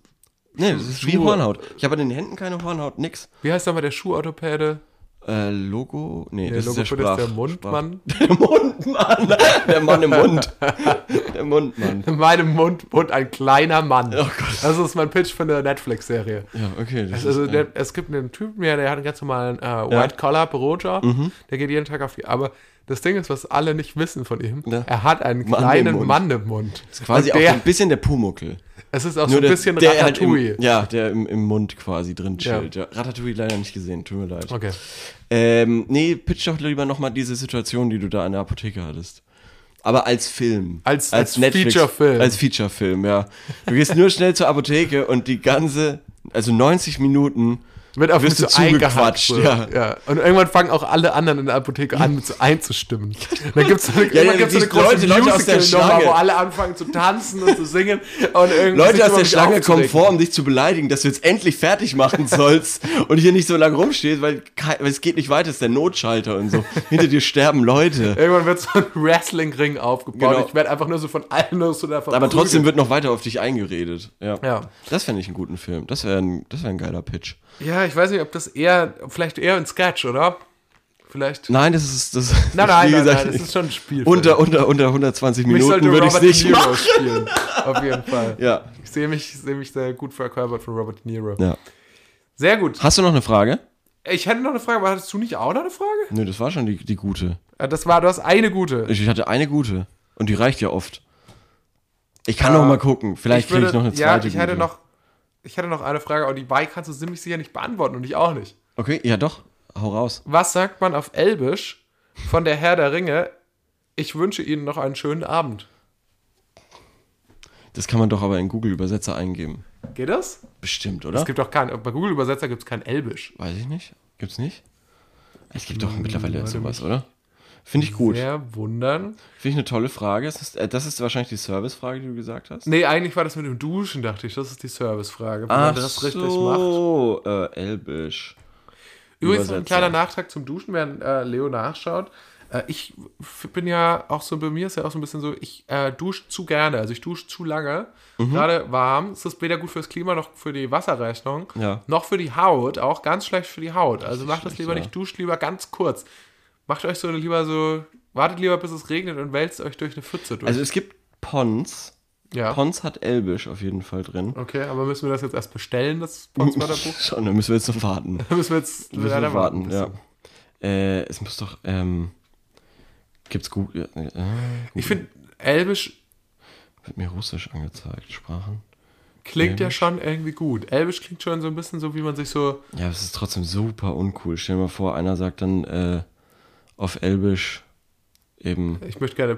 Nee, das ist wie Schuhe- Hornhaut. Ich habe an den Händen keine Hornhaut, nix. Wie heißt nochmal der Schuhorthopäde? Äh, Logo? Nee, Der das ist der Sprach. ist der Mundmann. Sprach- Der Mundmann. Der Mann im Mund. Der Mundmann. In meinem Mund wohnt ein kleiner Mann. Oh Gott. Das ist mein Pitch für eine Netflix-Serie. Ja, okay. Das Also ist, äh, der, es gibt einen Typen, ja, der hat einen ganz normalen äh, White-Collar-Bürojob. Mhm. Der geht jeden Tag auf die. Aber das Ding ist, was alle nicht wissen von ihm, Ja. er hat einen Mann im kleinen Mund. Mann im Mund. ist quasi Und auch der, ein bisschen der Pumuckel. Es ist auch so Nur ein der, bisschen der halt Ratatouille. im, ja, der im, im Mund quasi drin chillt. Ja. Ratatouille leider nicht gesehen, tut mir leid. Okay. Ähm, nee, pitch doch lieber nochmal diese Situation, die du da in der Apotheke hattest. Aber als Film. Als- als Feature-Film. Als Feature-Film, ja. Du gehst nur schnell zur Apotheke und die ganze, also 90 Minuten Wird auf mich so zugequatscht, So. ja. ja. Und irgendwann fangen auch alle anderen in der Apotheke an, mit so einzustimmen. Dann gibt es so eine, Ja, ja, gibt's so eine große Leute- Leute aus der Schlange. wo alle anfangen zu tanzen und zu singen. Und Leute aus der Schlange kommen vor, um dich zu beleidigen, dass du jetzt endlich fertig machen sollst und hier nicht so lange rumstehst, weil, weil es geht nicht weiter, es ist der Notschalter und so. Hinter dir sterben Leute. Irgendwann wird so ein Wrestling-Ring aufgebaut. Genau. Ich werde einfach nur so von allen nur so davon Aber trotzdem wird noch weiter auf dich eingeredet. Ja. Ja. Das fände ich einen guten Film. Das wäre ein, das wär ein geiler Pitch. Ja, ich weiß nicht, ob das eher, vielleicht eher ein Sketch, oder? Vielleicht. Nein, das ist. Das, Nein, nein, wie nein, gesagt, nein, das ist schon ein Spiel. unter, unter, unter 120 mich sollte Minuten würde ich es nicht De Niro machen. spielen. Auf jeden Fall. Ja. Ich sehe mich, sehe mich sehr gut verkörpert von Robert De Niro. ja. Sehr gut. Hast du noch eine Frage? Ich hätte noch eine Frage, aber hattest du nicht auch noch eine Frage? Nö, das war schon die, die gute. Ja, Das war, du hast eine gute. Ich hatte eine gute. Und die reicht ja oft. Ich kann Ja. noch mal gucken. Vielleicht kriege ich noch eine Ja, zweite. ich hätte noch, ich hätte noch eine Frage, aber die beiden kannst du ziemlich sicher nicht beantworten und ich auch nicht. Okay, ja doch. Hau raus. Was sagt man auf Elbisch von der Herr der Ringe? Ich wünsche Ihnen noch einen schönen Abend. Das kann man doch aber in Google-Übersetzer eingeben. Geht das? Bestimmt, oder? Es gibt doch keinen, bei Google Übersetzer gibt es kein Elbisch. Weiß ich nicht. Gibt's nicht? Es gibt doch mittlerweile sowas, oder? Finde ich gut. Sehr wundern. Finde ich eine tolle Frage. Das ist, äh, das ist wahrscheinlich die Servicefrage, die du gesagt hast. Nee, eigentlich war das mit dem Duschen, dachte ich. Das ist die Servicefrage. Wie man Ach das richtig macht. so, äh, Elbisch. Übrigens ein kleiner Nachtrag zum Duschen, während äh, Leo nachschaut. Äh, ich bin ja auch so, bei mir ist ja auch so ein bisschen so, ich äh, dusche zu gerne, also ich dusche zu lange. Mhm. Gerade warm, es ist weder gut fürs Klima noch für die Wasserrechnung, Ja. noch für die Haut, auch ganz schlecht für die Haut. Also macht das lieber ja. nicht, duscht lieber ganz kurz. Macht euch so lieber so, wartet lieber bis es regnet und wälzt euch durch eine Pfütze durch. Also es gibt Pons. ja. Pons hat Elbisch auf jeden Fall drin. Okay, aber müssen wir das jetzt erst bestellen, das Potswörterbuch? Schon, dann müssen wir jetzt noch warten. Da müssen wir jetzt Müssen leider wir warten, ja. Äh, es muss doch, ähm, gibt's Google, äh, äh, Ich finde, Elbisch wird mir Russisch angezeigt, Sprachen. Klingt ja Elbisch? schon irgendwie gut. Elbisch klingt schon so ein bisschen so, wie man sich so. Ja, es ist trotzdem super uncool. Stell dir mal vor, einer sagt dann, äh, auf Elbisch eben, Ich möchte gerne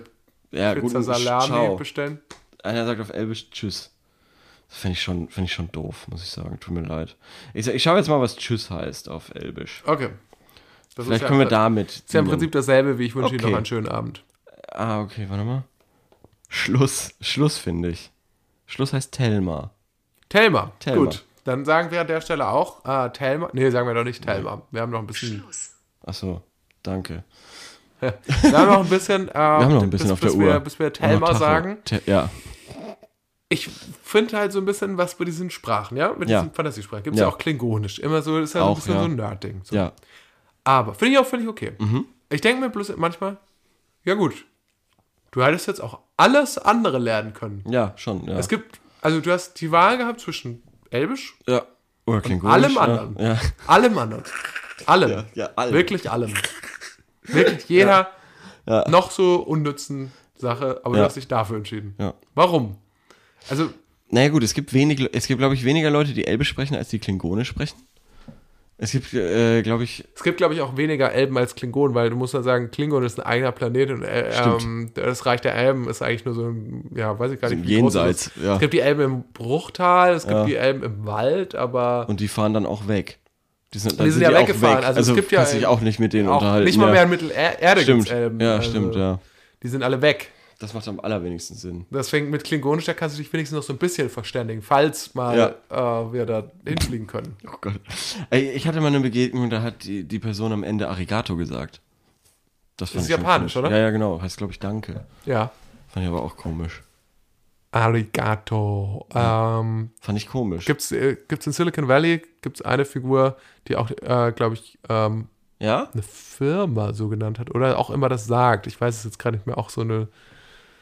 ja, Pizza Salami ciao. bestellen. Einer sagt auf Elbisch Tschüss. Das fände ich, schon- ich schon doof, muss ich sagen. Tut mir leid. Ich, ich schaue jetzt mal, was Tschüss heißt auf Elbisch. Okay. Das Vielleicht ist können ja, wir damit. ist ja im. Prinzip dasselbe, wie ich wünsche Ihnen Okay. noch einen schönen Abend. Ah, okay, warte mal. Schluss, Schluss finde ich. Schluss heißt Telma. Telma. Telma. Gut. Dann sagen wir an der Stelle auch äh, Telma. Nee, sagen wir doch nicht Telma. Wir haben noch ein bisschen. Achso, danke. wir haben noch ein bisschen. Äh, wir haben noch ein bisschen bis, auf der bis Uhr. Wir, bis wir Telma sagen. Te ja. Ich finde halt so ein bisschen was bei diesen Sprachen, ja? Mit Ja. diesen Fantasiesprachen. Gibt es ja. Ja. auch Klingonisch. Immer so, ist ja ein Auch, bisschen ja. so ein Nerd-Ding. So. Ja. Aber finde ich auch völlig okay. Mhm. Ich denke mir bloß manchmal, ja gut, du hättest jetzt auch alles andere lernen können. Ja, schon, ja. Es gibt, also du hast die Wahl gehabt zwischen Elbisch, ja. Oder Klingonisch. allem anderen. Ja. allem anderen. Allem. Ja, allem. Wirklich allem. Wirklich jeder Ja. noch so unnützen Sache, aber du Ja. hast dich dafür entschieden. Ja. Warum? Also, Naja gut, es gibt wenig, es gibt glaube ich weniger Leute, die Elbe sprechen, als die Klingonisch sprechen. Es gibt, äh, glaube ich, es gibt, glaube ich, auch weniger Elben als Klingonen, weil du musst ja sagen, Klingon ist ein eigener Planet und äh, ähm, das Reich der Elben ist eigentlich nur so ein, ja, weiß ich gar So nicht, wie Jenseits, ja. Es gibt die Elben im Bruchtal, es gibt Ja. die Elben im Wald, aber und die fahren dann auch weg. Die sind, Die sind ja weggefahren, weg. also es gibt ja dich auch nicht mit denen unterhalten. nicht mal ja. mehr in Mittelerde Stimmt, gibt's Elben. ja, also stimmt, ja. Die sind alle weg. Das macht am allerwenigsten Sinn. Deswegen mit Klingonisch, da kannst du dich wenigstens noch so ein bisschen verständigen, falls mal äh, wir da hinfliegen können. Oh Gott. Ich hatte mal eine Begegnung, da hat die, die Person am Ende Arigato gesagt. Das, fand ist japanisch, komisch. oder? Ja, ja, genau. Heißt, glaube ich, Danke. Ja. Fand ich aber auch komisch. Arigato. Ähm, Fand ich komisch. gibt's, äh, gibt's in Silicon Valley gibt's eine Figur, die auch, äh, glaube ich, ähm, ja? eine Firma so genannt hat oder auch immer das sagt. Ich weiß es jetzt gerade nicht mehr. Auch so eine.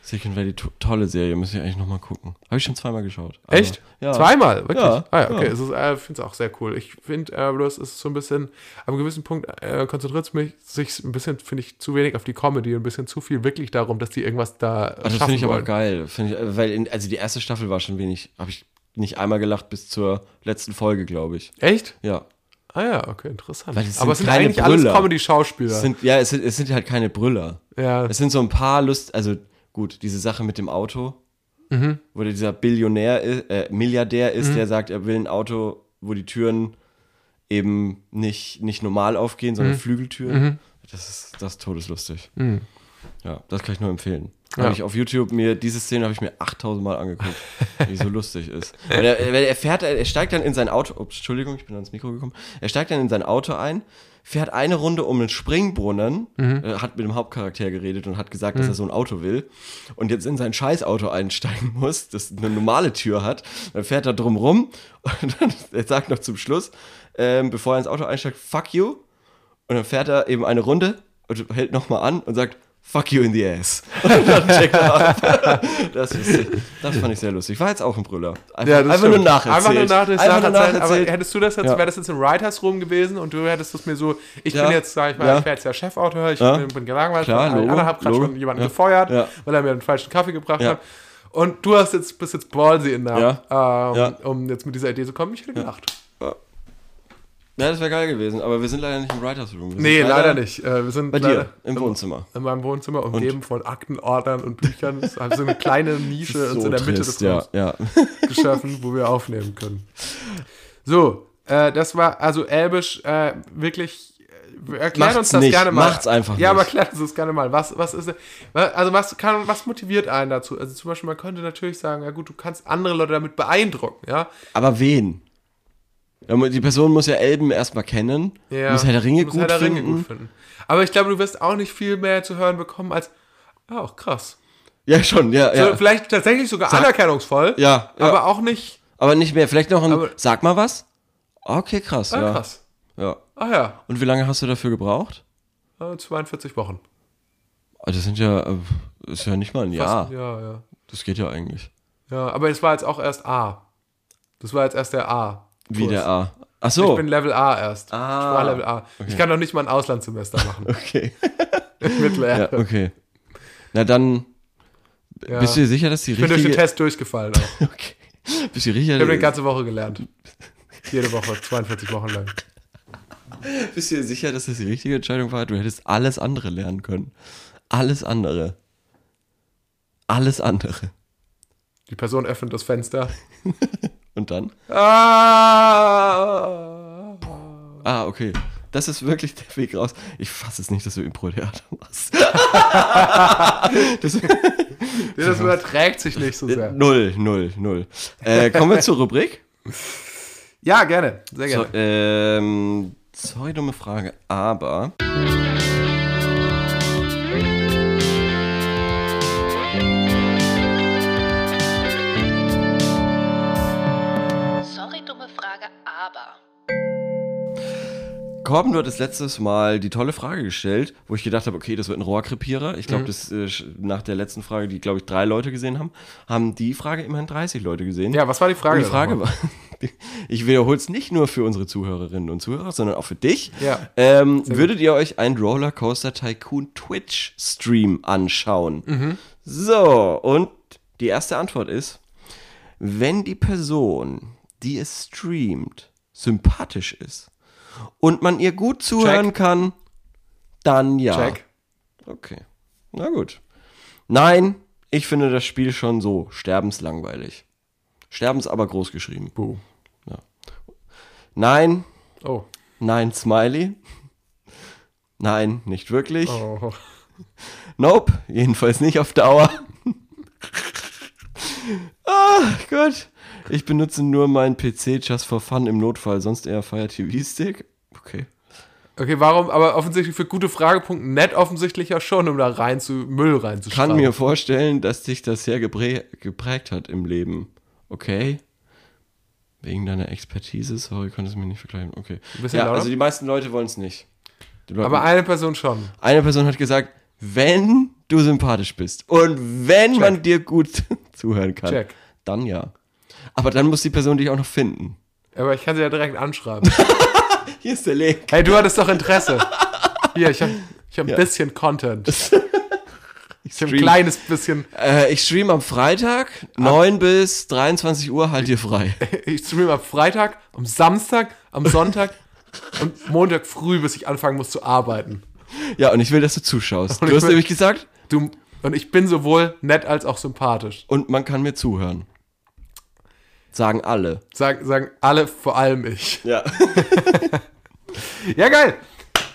Silicon Valley, to tolle Serie. Muss ich eigentlich nochmal gucken. Habe ich schon zweimal geschaut. Aber- Echt? Ja. Zweimal? Wirklich? Ja, ah ja, okay. ja. Ist, äh, ich finde es auch sehr cool. Ich finde äh, bloß, es ist so ein bisschen, einem gewissen Punkt äh, konzentriert es mich sich ein bisschen, finde ich, zu wenig auf die Comedy, ein bisschen zu viel wirklich darum, dass die irgendwas da äh, Ah, das finde ich aber wollen. geil. Find ich, äh, weil in, also die erste Staffel war schon wenig, habe ich nicht einmal gelacht bis zur letzten Folge, glaube ich. Echt? Ja. Ah ja, okay, interessant. Aber es sind eigentlich alles Brüller. Comedy-Schauspieler. Es sind, ja, es sind, es sind halt keine Brüller. Ja, Es sind so ein paar Lust, also gut, diese Sache mit dem Auto, Mhm. wo dieser Billionär, äh, Milliardär ist, der sagt, er will ein Auto, wo die Türen eben nicht, nicht normal aufgehen, Mhm. sondern Flügeltüren. Das ist das ist todeslustig. Ja, das kann ich nur empfehlen. Ja. Habe ich auf YouTube mir, diese Szene habe ich mir 8000 Mal angeguckt, wie so lustig ist. Weil er, er fährt, er steigt dann in sein Auto, ups, Entschuldigung, ich bin ans Mikro gekommen, er steigt dann in sein Auto ein, fährt eine Runde um den Springbrunnen, äh, hat mit dem Hauptcharakter geredet und hat gesagt, dass er so ein Auto will. Und jetzt in sein Scheißauto einsteigen muss, das eine normale Tür hat, dann fährt er drum rum und dann, er sagt noch zum Schluss, ähm, bevor er ins Auto einsteigt, fuck you. Und dann fährt er eben eine Runde und hält nochmal an und sagt, fuck you in the ass. Und dann checkt er ab. Das, ist, das fand ich sehr lustig. War jetzt auch ein Brüller. Einfach, Ja, einfach nur nacherzählt. Einfach nur nacherzählt. Einfach nur nacherzählt. Aber hättest du das jetzt, Ja. wäre das jetzt im Writers Room gewesen und du hättest es mir so, ich Ja. bin jetzt, sag ich mal, Ja. ich wäre jetzt der Chefautor, ich Ja. bin, bin gelangweilt, Klar, von allen Logo, anderen, hab gerade schon jemanden Ja. gefeuert, Ja. weil er mir einen falschen Kaffee gebracht Ja. hat. Und du hast jetzt, bist jetzt ballsy in der, Ja. ähm, Ja. um jetzt mit dieser Idee zu kommen. Ich hätte gelacht. Ja, das wäre geil gewesen, aber wir sind leider nicht im Writers Room. Wir Nee, leider, nicht. Äh, wir sind Bei leider dir, im Wohnzimmer. in meinem Wohnzimmer, umgeben von Aktenordnern und Büchern. Es ist so eine kleine Nische So uns in der Mitte trist, des ja, Raums ja. geschaffen, wo wir aufnehmen können. So, äh, das war also Elbisch äh, wirklich. Äh, erklär Macht's uns das nicht, gerne mal. macht's einfach Ja, aber nicht. erklär uns das gerne mal. Was, was ist, also was kann, was motiviert einen dazu? Also zum Beispiel, man könnte natürlich sagen, ja gut, du kannst andere Leute damit beeindrucken, ja. Aber wen? Die Person muss ja Elben erstmal kennen, ja muss Herr der Ringe, muss gut, Herr der finden. Ringe gut finden. Aber ich glaube, du wirst auch nicht viel mehr zu hören bekommen als, ah, auch krass. Ja, schon, ja, So, ja. vielleicht tatsächlich sogar anerkennungsvoll, Ja, ja. aber auch nicht, Aber nicht mehr. Vielleicht noch ein, Aber- sag mal was. Okay, krass, ah, ja. krass. ja. Ah ja, Und wie lange hast du dafür gebraucht? äh, 42 Wochen. Ah, Das sind ja, äh, ist ja nicht mal ein Jahr. Fast, ja, ja. Das geht ja eigentlich. Ja, aber es war jetzt auch erst A. Das war jetzt erst der A. Wie der A. Ach so. Ich bin Level A erst. Ah. Ich war Level A. Ich kann noch nicht mal ein Auslandssemester machen. okay. In Mittelerde. Ja, okay. Na dann, Ja. bist du dir sicher, dass die ich bin durch den richtige... Test durchgefallen auch. Okay. Bist du sicher, Ich habe die ganze Woche gelernt. Jede Woche, 42 Wochen lang. bist du dir sicher, dass das die richtige Entscheidung war? Du hättest alles andere lernen können. Alles andere. Alles andere. Die Person öffnet das Fenster. Und dann? Ah! Ah, okay. Das ist wirklich der Weg raus. Ich fasse es nicht, dass du Impro-Theater machst. das, Das überträgt sich nicht so sehr. null, null, null. Äh, kommen wir zur Rubrik. Ja, gerne. Sehr So, gerne. ähm, sorry, dumme Frage, aber. Korben, du hattest letztes Mal die tolle Frage gestellt, wo ich gedacht habe, okay, das wird ein Rohrkrepierer. Ich glaube, das äh, nach der letzten Frage, die, glaube ich, drei Leute gesehen haben, haben die Frage immerhin 30 Leute gesehen. Ja, was war die Frage? Und die Frage war, ich wiederhole es nicht nur für unsere Zuhörerinnen und Zuhörer, sondern auch für dich. Ja. Ähm, würdet ihr euch einen Rollercoaster Tycoon Twitch Stream anschauen? Mhm. So, und die erste Antwort ist, wenn die Person, die es streamt, sympathisch ist und man ihr gut zuhören Check. kann, dann ja. Check. Okay. Na gut. Nein, ich finde das Spiel schon so sterbenslangweilig. Sterbens aber groß geschrieben. Buh. Nein, Oh. nein, Smiley. Nein, nicht wirklich. oh. Nope, jedenfalls nicht auf Dauer. ah, Gott. Ich benutze nur meinen PC just for fun im Notfall, sonst eher Fire TV Stick. Okay. Okay, warum? Aber offensichtlich für gute Fragepunkte offensichtlich ja schon, um da rein zu Müll Kann reinzuschreiben. mir vorstellen, dass dich das sehr geprä geprägt hat im Leben. Okay. Wegen deiner Expertise, sorry, konnte es mir nicht vergleichen. Okay. Ja, lauter? also die meisten Leute wollen es nicht. Aber eine Person schon. eine Person hat gesagt, wenn du sympathisch bist und wenn Check. man dir gut zuhören kann, Check. dann ja. Aber dann muss die Person dich auch noch finden. Aber ich kann sie ja direkt anschreiben. Hier ist der Link. hey, du hattest doch Interesse. Hier, ich habe ich hab ein Ja. bisschen Content. Ich habe ein stream- kleines bisschen. Äh, ich stream am Freitag, 9 bis 23 Uhr, halt dir frei. Ich streame am Freitag, am Samstag, am Sonntag und Montag früh, bis ich anfangen muss zu arbeiten. Ja, und ich will, dass du zuschaust. Und Du hast will- nämlich gesagt, Du, und ich bin sowohl nett als auch sympathisch. und man kann mir zuhören. Sagen alle. Sagen, sagen alle, vor allem ich. Ja. Ja, geil.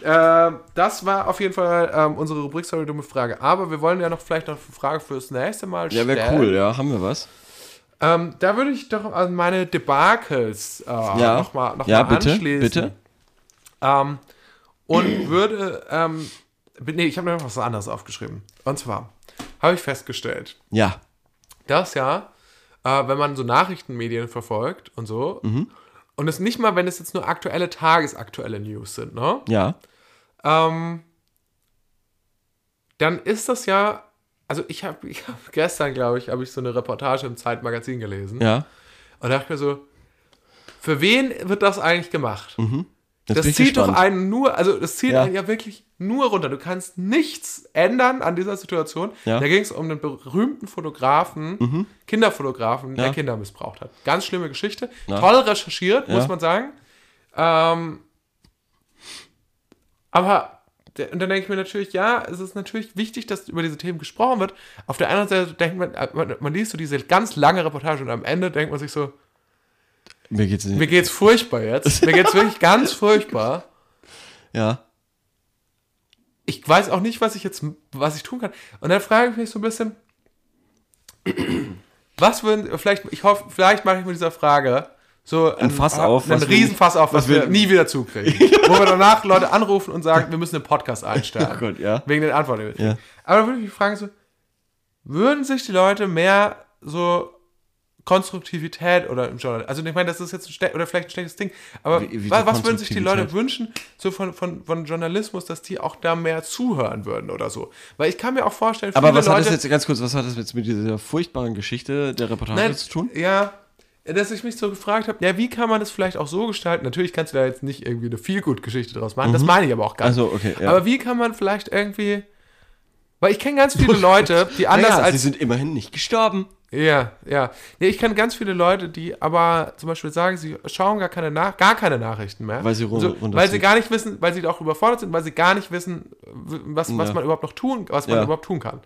Ähm, das war auf jeden Fall ähm, unsere Rubrik Sorry, dumme Frage. Aber wir wollen ja noch vielleicht noch eine Frage fürs nächste Mal Ja, stellen. wäre cool, ja. Haben wir was? Ähm, da würde ich doch an meine Debakels äh, Ja. nochmal noch ja, mal bitte, anschließen. bitte. Ähm, und würde, ähm, nee, ich habe noch was anderes aufgeschrieben. Und zwar habe ich festgestellt, Ja. dass ja, äh, wenn man so Nachrichtenmedien verfolgt und so, und es nicht mal, wenn es jetzt nur aktuelle, tagesaktuelle News sind, ne? Ja. Ähm, dann ist das ja, also ich habe ich hab gestern, glaube ich, habe ich so eine Reportage im Zeitmagazin gelesen Ja. und dachte mir so, für wen wird das eigentlich gemacht? Jetzt Das zieht doch gespannt. einen nur, also das zieht Ja. einen ja wirklich nur runter. Du kannst nichts ändern an dieser Situation. Ja. Mhm. Da ging es um einen berühmten Fotografen, Kinderfotografen, der Ja. Kinder missbraucht hat. Ganz schlimme Geschichte. Toll recherchiert, muss man sagen. Ähm, aber und dann denke ich mir natürlich, ja, es ist natürlich wichtig, dass über diese Themen gesprochen wird. Auf der anderen Seite denkt man, äh, man, man liest so diese ganz lange Reportage und am Ende denkt man sich so, Mir geht's nicht. mir geht's furchtbar jetzt. Mir geht's wirklich ganz furchtbar. ja. ich weiß auch nicht, was ich jetzt, was ich tun kann. Und dann frage ich mich so ein bisschen, was würden, vielleicht, ich hoffe, vielleicht mache ich mit dieser Frage so Ein Fass auf, wir- Riesenfass auf, was, was wir, wir- nie wieder zukriegen. Wo wir danach Leute anrufen und sagen, wir müssen einen Podcast einstellen. Oh Gott, ja. Wegen den Antworten. Ja. Aber dann würde ich mich fragen, so, würden sich die Leute mehr so Konstruktivität oder im Journal, also ich meine, das ist jetzt ein oder vielleicht ein schlechtes Ding, aber Wie- wie was würden sich die Leute wünschen, so von, von, von Journalismus, dass die auch da mehr zuhören würden oder so? Weil ich kann mir auch vorstellen, Aber was hat Leute, das jetzt, ganz kurz, was hat das jetzt mit dieser furchtbaren Geschichte der Reportage Nein, zu tun? Ja, dass ich mich so gefragt habe, ja, wie kann man das vielleicht auch so gestalten? Natürlich kannst du da jetzt nicht irgendwie eine Feelgood-Geschichte draus machen, das meine ich aber auch gar nicht. Also, okay, ja. Aber wie kann man vielleicht irgendwie, weil ich kenne ganz viele Leute, die anders naja, sie als sind immerhin nicht gestorben. Ja, ja. Nee, ich kenne ganz viele Leute, die aber zum Beispiel sagen, sie schauen gar keine, Nach gar keine Nachrichten mehr. Weil sie run- so. Weil sie gar nicht wissen, weil sie auch überfordert sind, weil sie gar nicht wissen, was, was Ja. man überhaupt noch tun, was man Ja. überhaupt tun kann.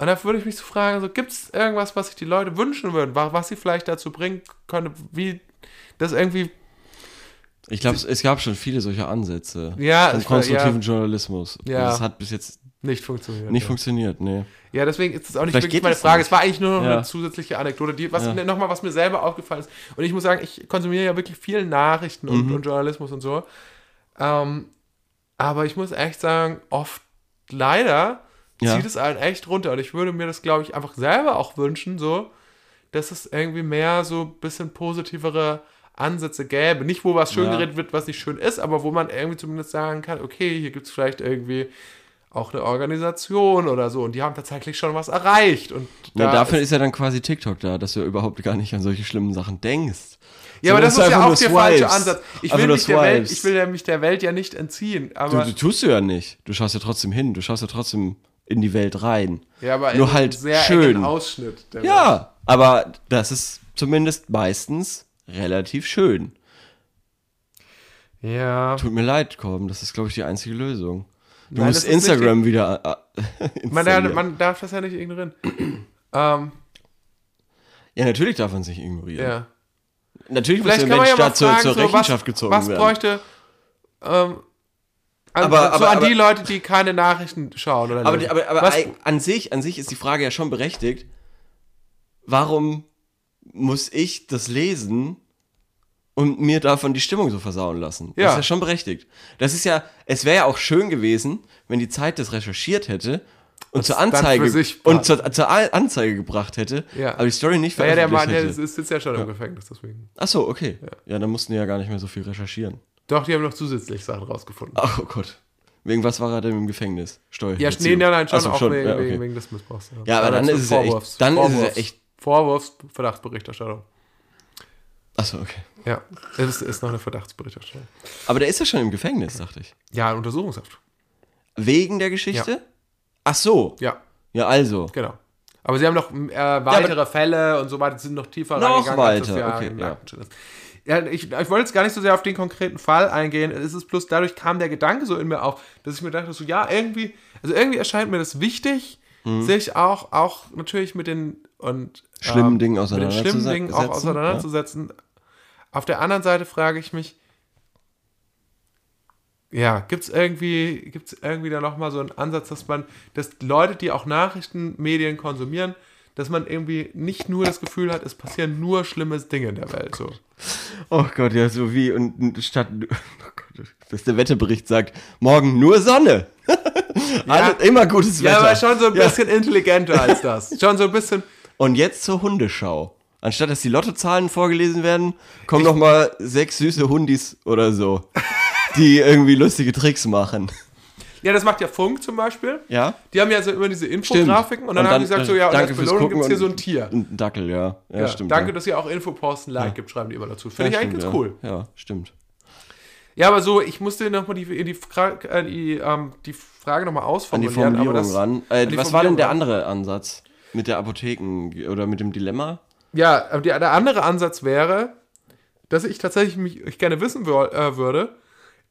Und da würde ich mich so fragen, so, gibt es irgendwas, was sich die Leute wünschen würden, wa- was sie vielleicht dazu bringen könnte, wie das irgendwie Ich glaube, es, gab schon viele solcher Ansätze. Ja, war- konstruktiven ja. Journalismus. Ja. Das hat bis jetzt nicht funktioniert. nicht ja. funktioniert, nee. Ja, deswegen ist das auch nicht Vielleicht wirklich meine Frage. nicht. Es war eigentlich nur noch Ja. eine zusätzliche Anekdote, die, was Ja. nochmal, was mir selber aufgefallen ist. Und ich muss sagen, ich konsumiere ja wirklich viel Nachrichten Mhm. und, und Journalismus und so. Ähm, aber ich muss echt sagen, oft leider Ja. zieht es einen echt runter. Und ich würde mir das, glaube ich, einfach selber auch wünschen, so, dass es irgendwie mehr so ein bisschen positivere Ansätze gäbe. Nicht, wo was schön geredet wird, was nicht schön ist, aber wo man irgendwie zumindest sagen kann, okay, hier gibt es vielleicht irgendwie auch eine Organisation oder so und die haben tatsächlich schon was erreicht. Und da dafür ist, ist ja dann quasi TikTok da, dass du überhaupt gar nicht an solche schlimmen Sachen denkst. ja, aber Sondern das ist ja auch der falsche Swipes. Ansatz. Ich will, mich der Welt, ich will ja mich der Welt ja nicht entziehen, Du, aber, du tust du ja nicht. Du schaust ja trotzdem hin. Du schaust ja trotzdem in die Welt rein. ja, aber nur halt sehr schön. Ausschnitt. der Welt. Ja, aber das ist zumindest meistens relativ schön. Ja. Tut mir leid, Korben, das ist, glaube ich, die einzige Lösung. Du Nein, musst Instagram wieder äh, Man, darf- installieren. man darf das ja nicht ignorieren. ähm, Ja, natürlich darf man es nicht ignorieren. ja. Natürlich muss Vielleicht der kann man Mensch ja fragen, zur so, Rechenschaft was, gezogen was werden. bräuchte ähm, an, Aber- so aber- an aber- die Leute, die keine Nachrichten schauen oder Aber, aber, aber was, an sich, an sich ist die Frage ja schon berechtigt. Warum muss ich das lesen und mir davon die Stimmung so versauen lassen? Das Ja. ist ja schon berechtigt. Das ist ja, es wäre ja auch schön gewesen, wenn die Zeit das recherchiert hätte und zur dann Anzeige sich und zur, zur Anzeige gebracht hätte, Ja. aber die Story nicht naja, der veröffentlicht Mann, der hätte. ist, sitzt ja schon im Gefängnis, deswegen. Ach so, okay. Ja. dann mussten die ja gar nicht mehr so viel recherchieren. Doch, die haben noch zusätzlich Sachen rausgefunden. Ach oh Gott. Wegen was war er denn im Gefängnis? Steuer. ja, nee, nein, nein, schon so, auch wegen, ja, okay. wegen, wegen des Missbrauchs. Ja, aber dann dazu ist es ja echt- Vorwurfs- dann ist es ja Vorwurfs- echt- Vorwurfs, Verdachtsberichterstattung. Achso, okay. Ja, es ist, noch eine Verdachtsberichterstattung. Aber der ist ja schon im Gefängnis, dachte ich. Ja, Untersuchungshaft. Wegen der Geschichte? Ach so. Ja, Ja, also. genau. Aber sie haben noch äh, weitere Fälle und so weiter, sind noch tiefer Noch reingegangen, als das weiter, ja okay, ja. Ja, ich, ich wollte jetzt gar nicht so sehr auf den konkreten Fall eingehen. Es ist bloß dadurch kam der Gedanke so in mir auf, dass ich mir dachte, so ja, irgendwie, also irgendwie erscheint mir das wichtig, Mhm. sich auch, auch natürlich mit den und Schlimmen Dingen mit den schlimmen Dingen auch auseinanderzusetzen, auseinanderzusetzen. Auf der anderen Seite frage ich mich, ja, gibt es irgendwie, gibt's irgendwie da nochmal so einen Ansatz, dass man, dass Leute, die auch Nachrichtenmedien konsumieren, dass man irgendwie nicht nur das Gefühl hat, es passieren nur schlimme Dinge in der Welt. So. Oh Gott, ja, so wie und statt. Oh Gott, dass der Wetterbericht sagt, morgen nur Sonne. Alles, immer gutes Wetter. Ja, aber schon so ein Ja. bisschen intelligenter als das. Schon so ein bisschen. Und jetzt zur Hundeschau. Anstatt dass die Lottozahlen vorgelesen werden, kommen noch mal sechs süße Hundis oder so, die irgendwie lustige Tricks machen. Ja, das macht ja Funk zum Beispiel. Ja? Die haben ja so immer diese Infografiken und dann, haben die gesagt, so, ja, und als Belohnung gibt es hier so ein Tier. Ein Dackel, ja. Ja, Ja, stimmt. danke, ja. dass ihr auch Infoposten Like gibt, schreiben die immer dazu. Finde Ja, ich eigentlich stimmt, ganz ja. cool. Ja, stimmt. Ja, aber so, ich musste nochmal die, die, Fra- äh, die, ähm, die Frage nochmal An die ausformulieren. Formulierung das, ran. Äh, die was war denn der andere Ansatz? Mit der Apotheken oder mit dem Dilemma? Ja, die, der andere Ansatz wäre, dass ich tatsächlich mich ich gerne wissen wür- äh, würde,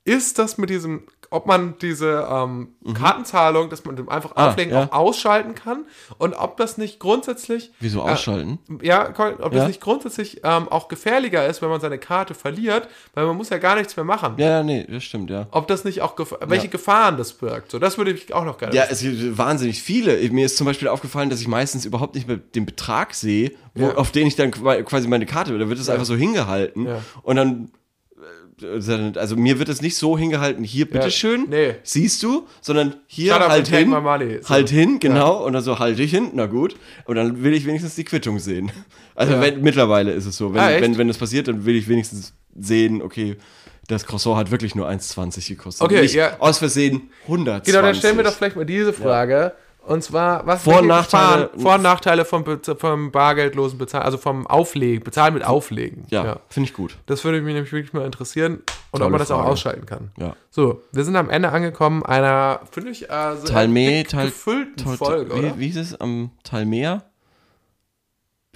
ist das mit diesem, ob man diese ähm, Kartenzahlung, dass man dem einfach Mhm. Ah, auflegen, ja. auch ausschalten kann und ob das nicht grundsätzlich Wieso äh, ausschalten? Ja, ob das Ja. nicht grundsätzlich ähm, auch gefährlicher ist, wenn man seine Karte verliert, weil man muss ja gar nichts mehr machen. Ja, ja, nee, das stimmt, ja. Ob das nicht auch, gef welche Gefahren das birgt. So, das würde ich auch noch gerne Ja, wissen. es gibt wahnsinnig viele. Mir ist zum Beispiel aufgefallen, dass ich meistens überhaupt nicht mehr den Betrag sehe, wo, auf den ich dann qua- quasi meine Karte, da wird es einfach so hingehalten und dann äh, also mir wird es nicht so hingehalten, hier bitteschön, nee. siehst du, sondern hier Shut halt hin. So. halt hin, genau, und dann so halte ich hin, na gut, und dann will ich wenigstens die Quittung sehen. Also Ja. wenn, mittlerweile ist es so, wenn, Ah, wenn, wenn das passiert, dann will ich wenigstens sehen, okay, das Croissant hat wirklich nur 1,20 gekostet. Okay, nicht ja. aus Versehen 120. Genau, dann stellen wir doch vielleicht mal diese Frage. Und zwar, was Vor- und welche Nachteile- Vor- und Nachteile vom, Bez- vom bargeldlosen Bezahlen, also vom Auflegen, Bezahlen mit Auflegen. Ja, finde ich gut. Das würde mich nämlich wirklich mal interessieren und ob Tolle man das auch Frage. ausschalten kann. Ja. So, wir sind am Ende angekommen einer, finde ich, äh, sehr Talme, dick gefüllten Tal, Folge, oder? wie, wie hieß es am Talmeer?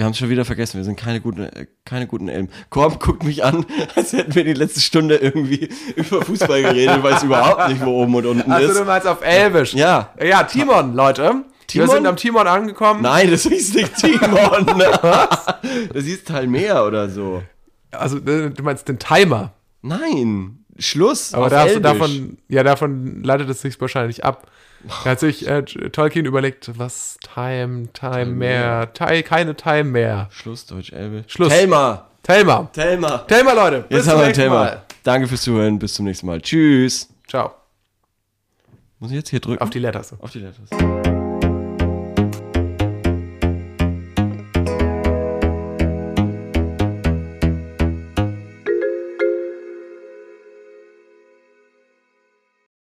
Wir haben es schon wieder vergessen, wir sind keine guten, äh, keine guten Elben. Korb guckt mich an, als hätten wir die letzte Stunde irgendwie über Fußball geredet, ich weiß überhaupt nicht, wo oben und unten Also ist. du meinst auf Elbisch. Ja. Ja, Timon, Leute. Timon? Wir sind am Timon angekommen. Nein, das hieß nicht Timon. Was? Das hieß Talmeer oder so. Also, du meinst den Timer. Nein, Schluss. Aber davon, ja, davon leitet es sich wahrscheinlich ab. Da hat sich äh, Tolkien überlegt, was Time, Time mehr, Time, keine Time mehr. Schluss, Deutsch, Elbe. Schluss. Telma. Telma. Telma. Telma, Leute. Jetzt haben wir ein Thema. Mal. Danke fürs Zuhören. Bis zum nächsten Mal. Tschüss. Ciao. Muss ich jetzt hier drücken? Auf die Letters. Auf die Letters.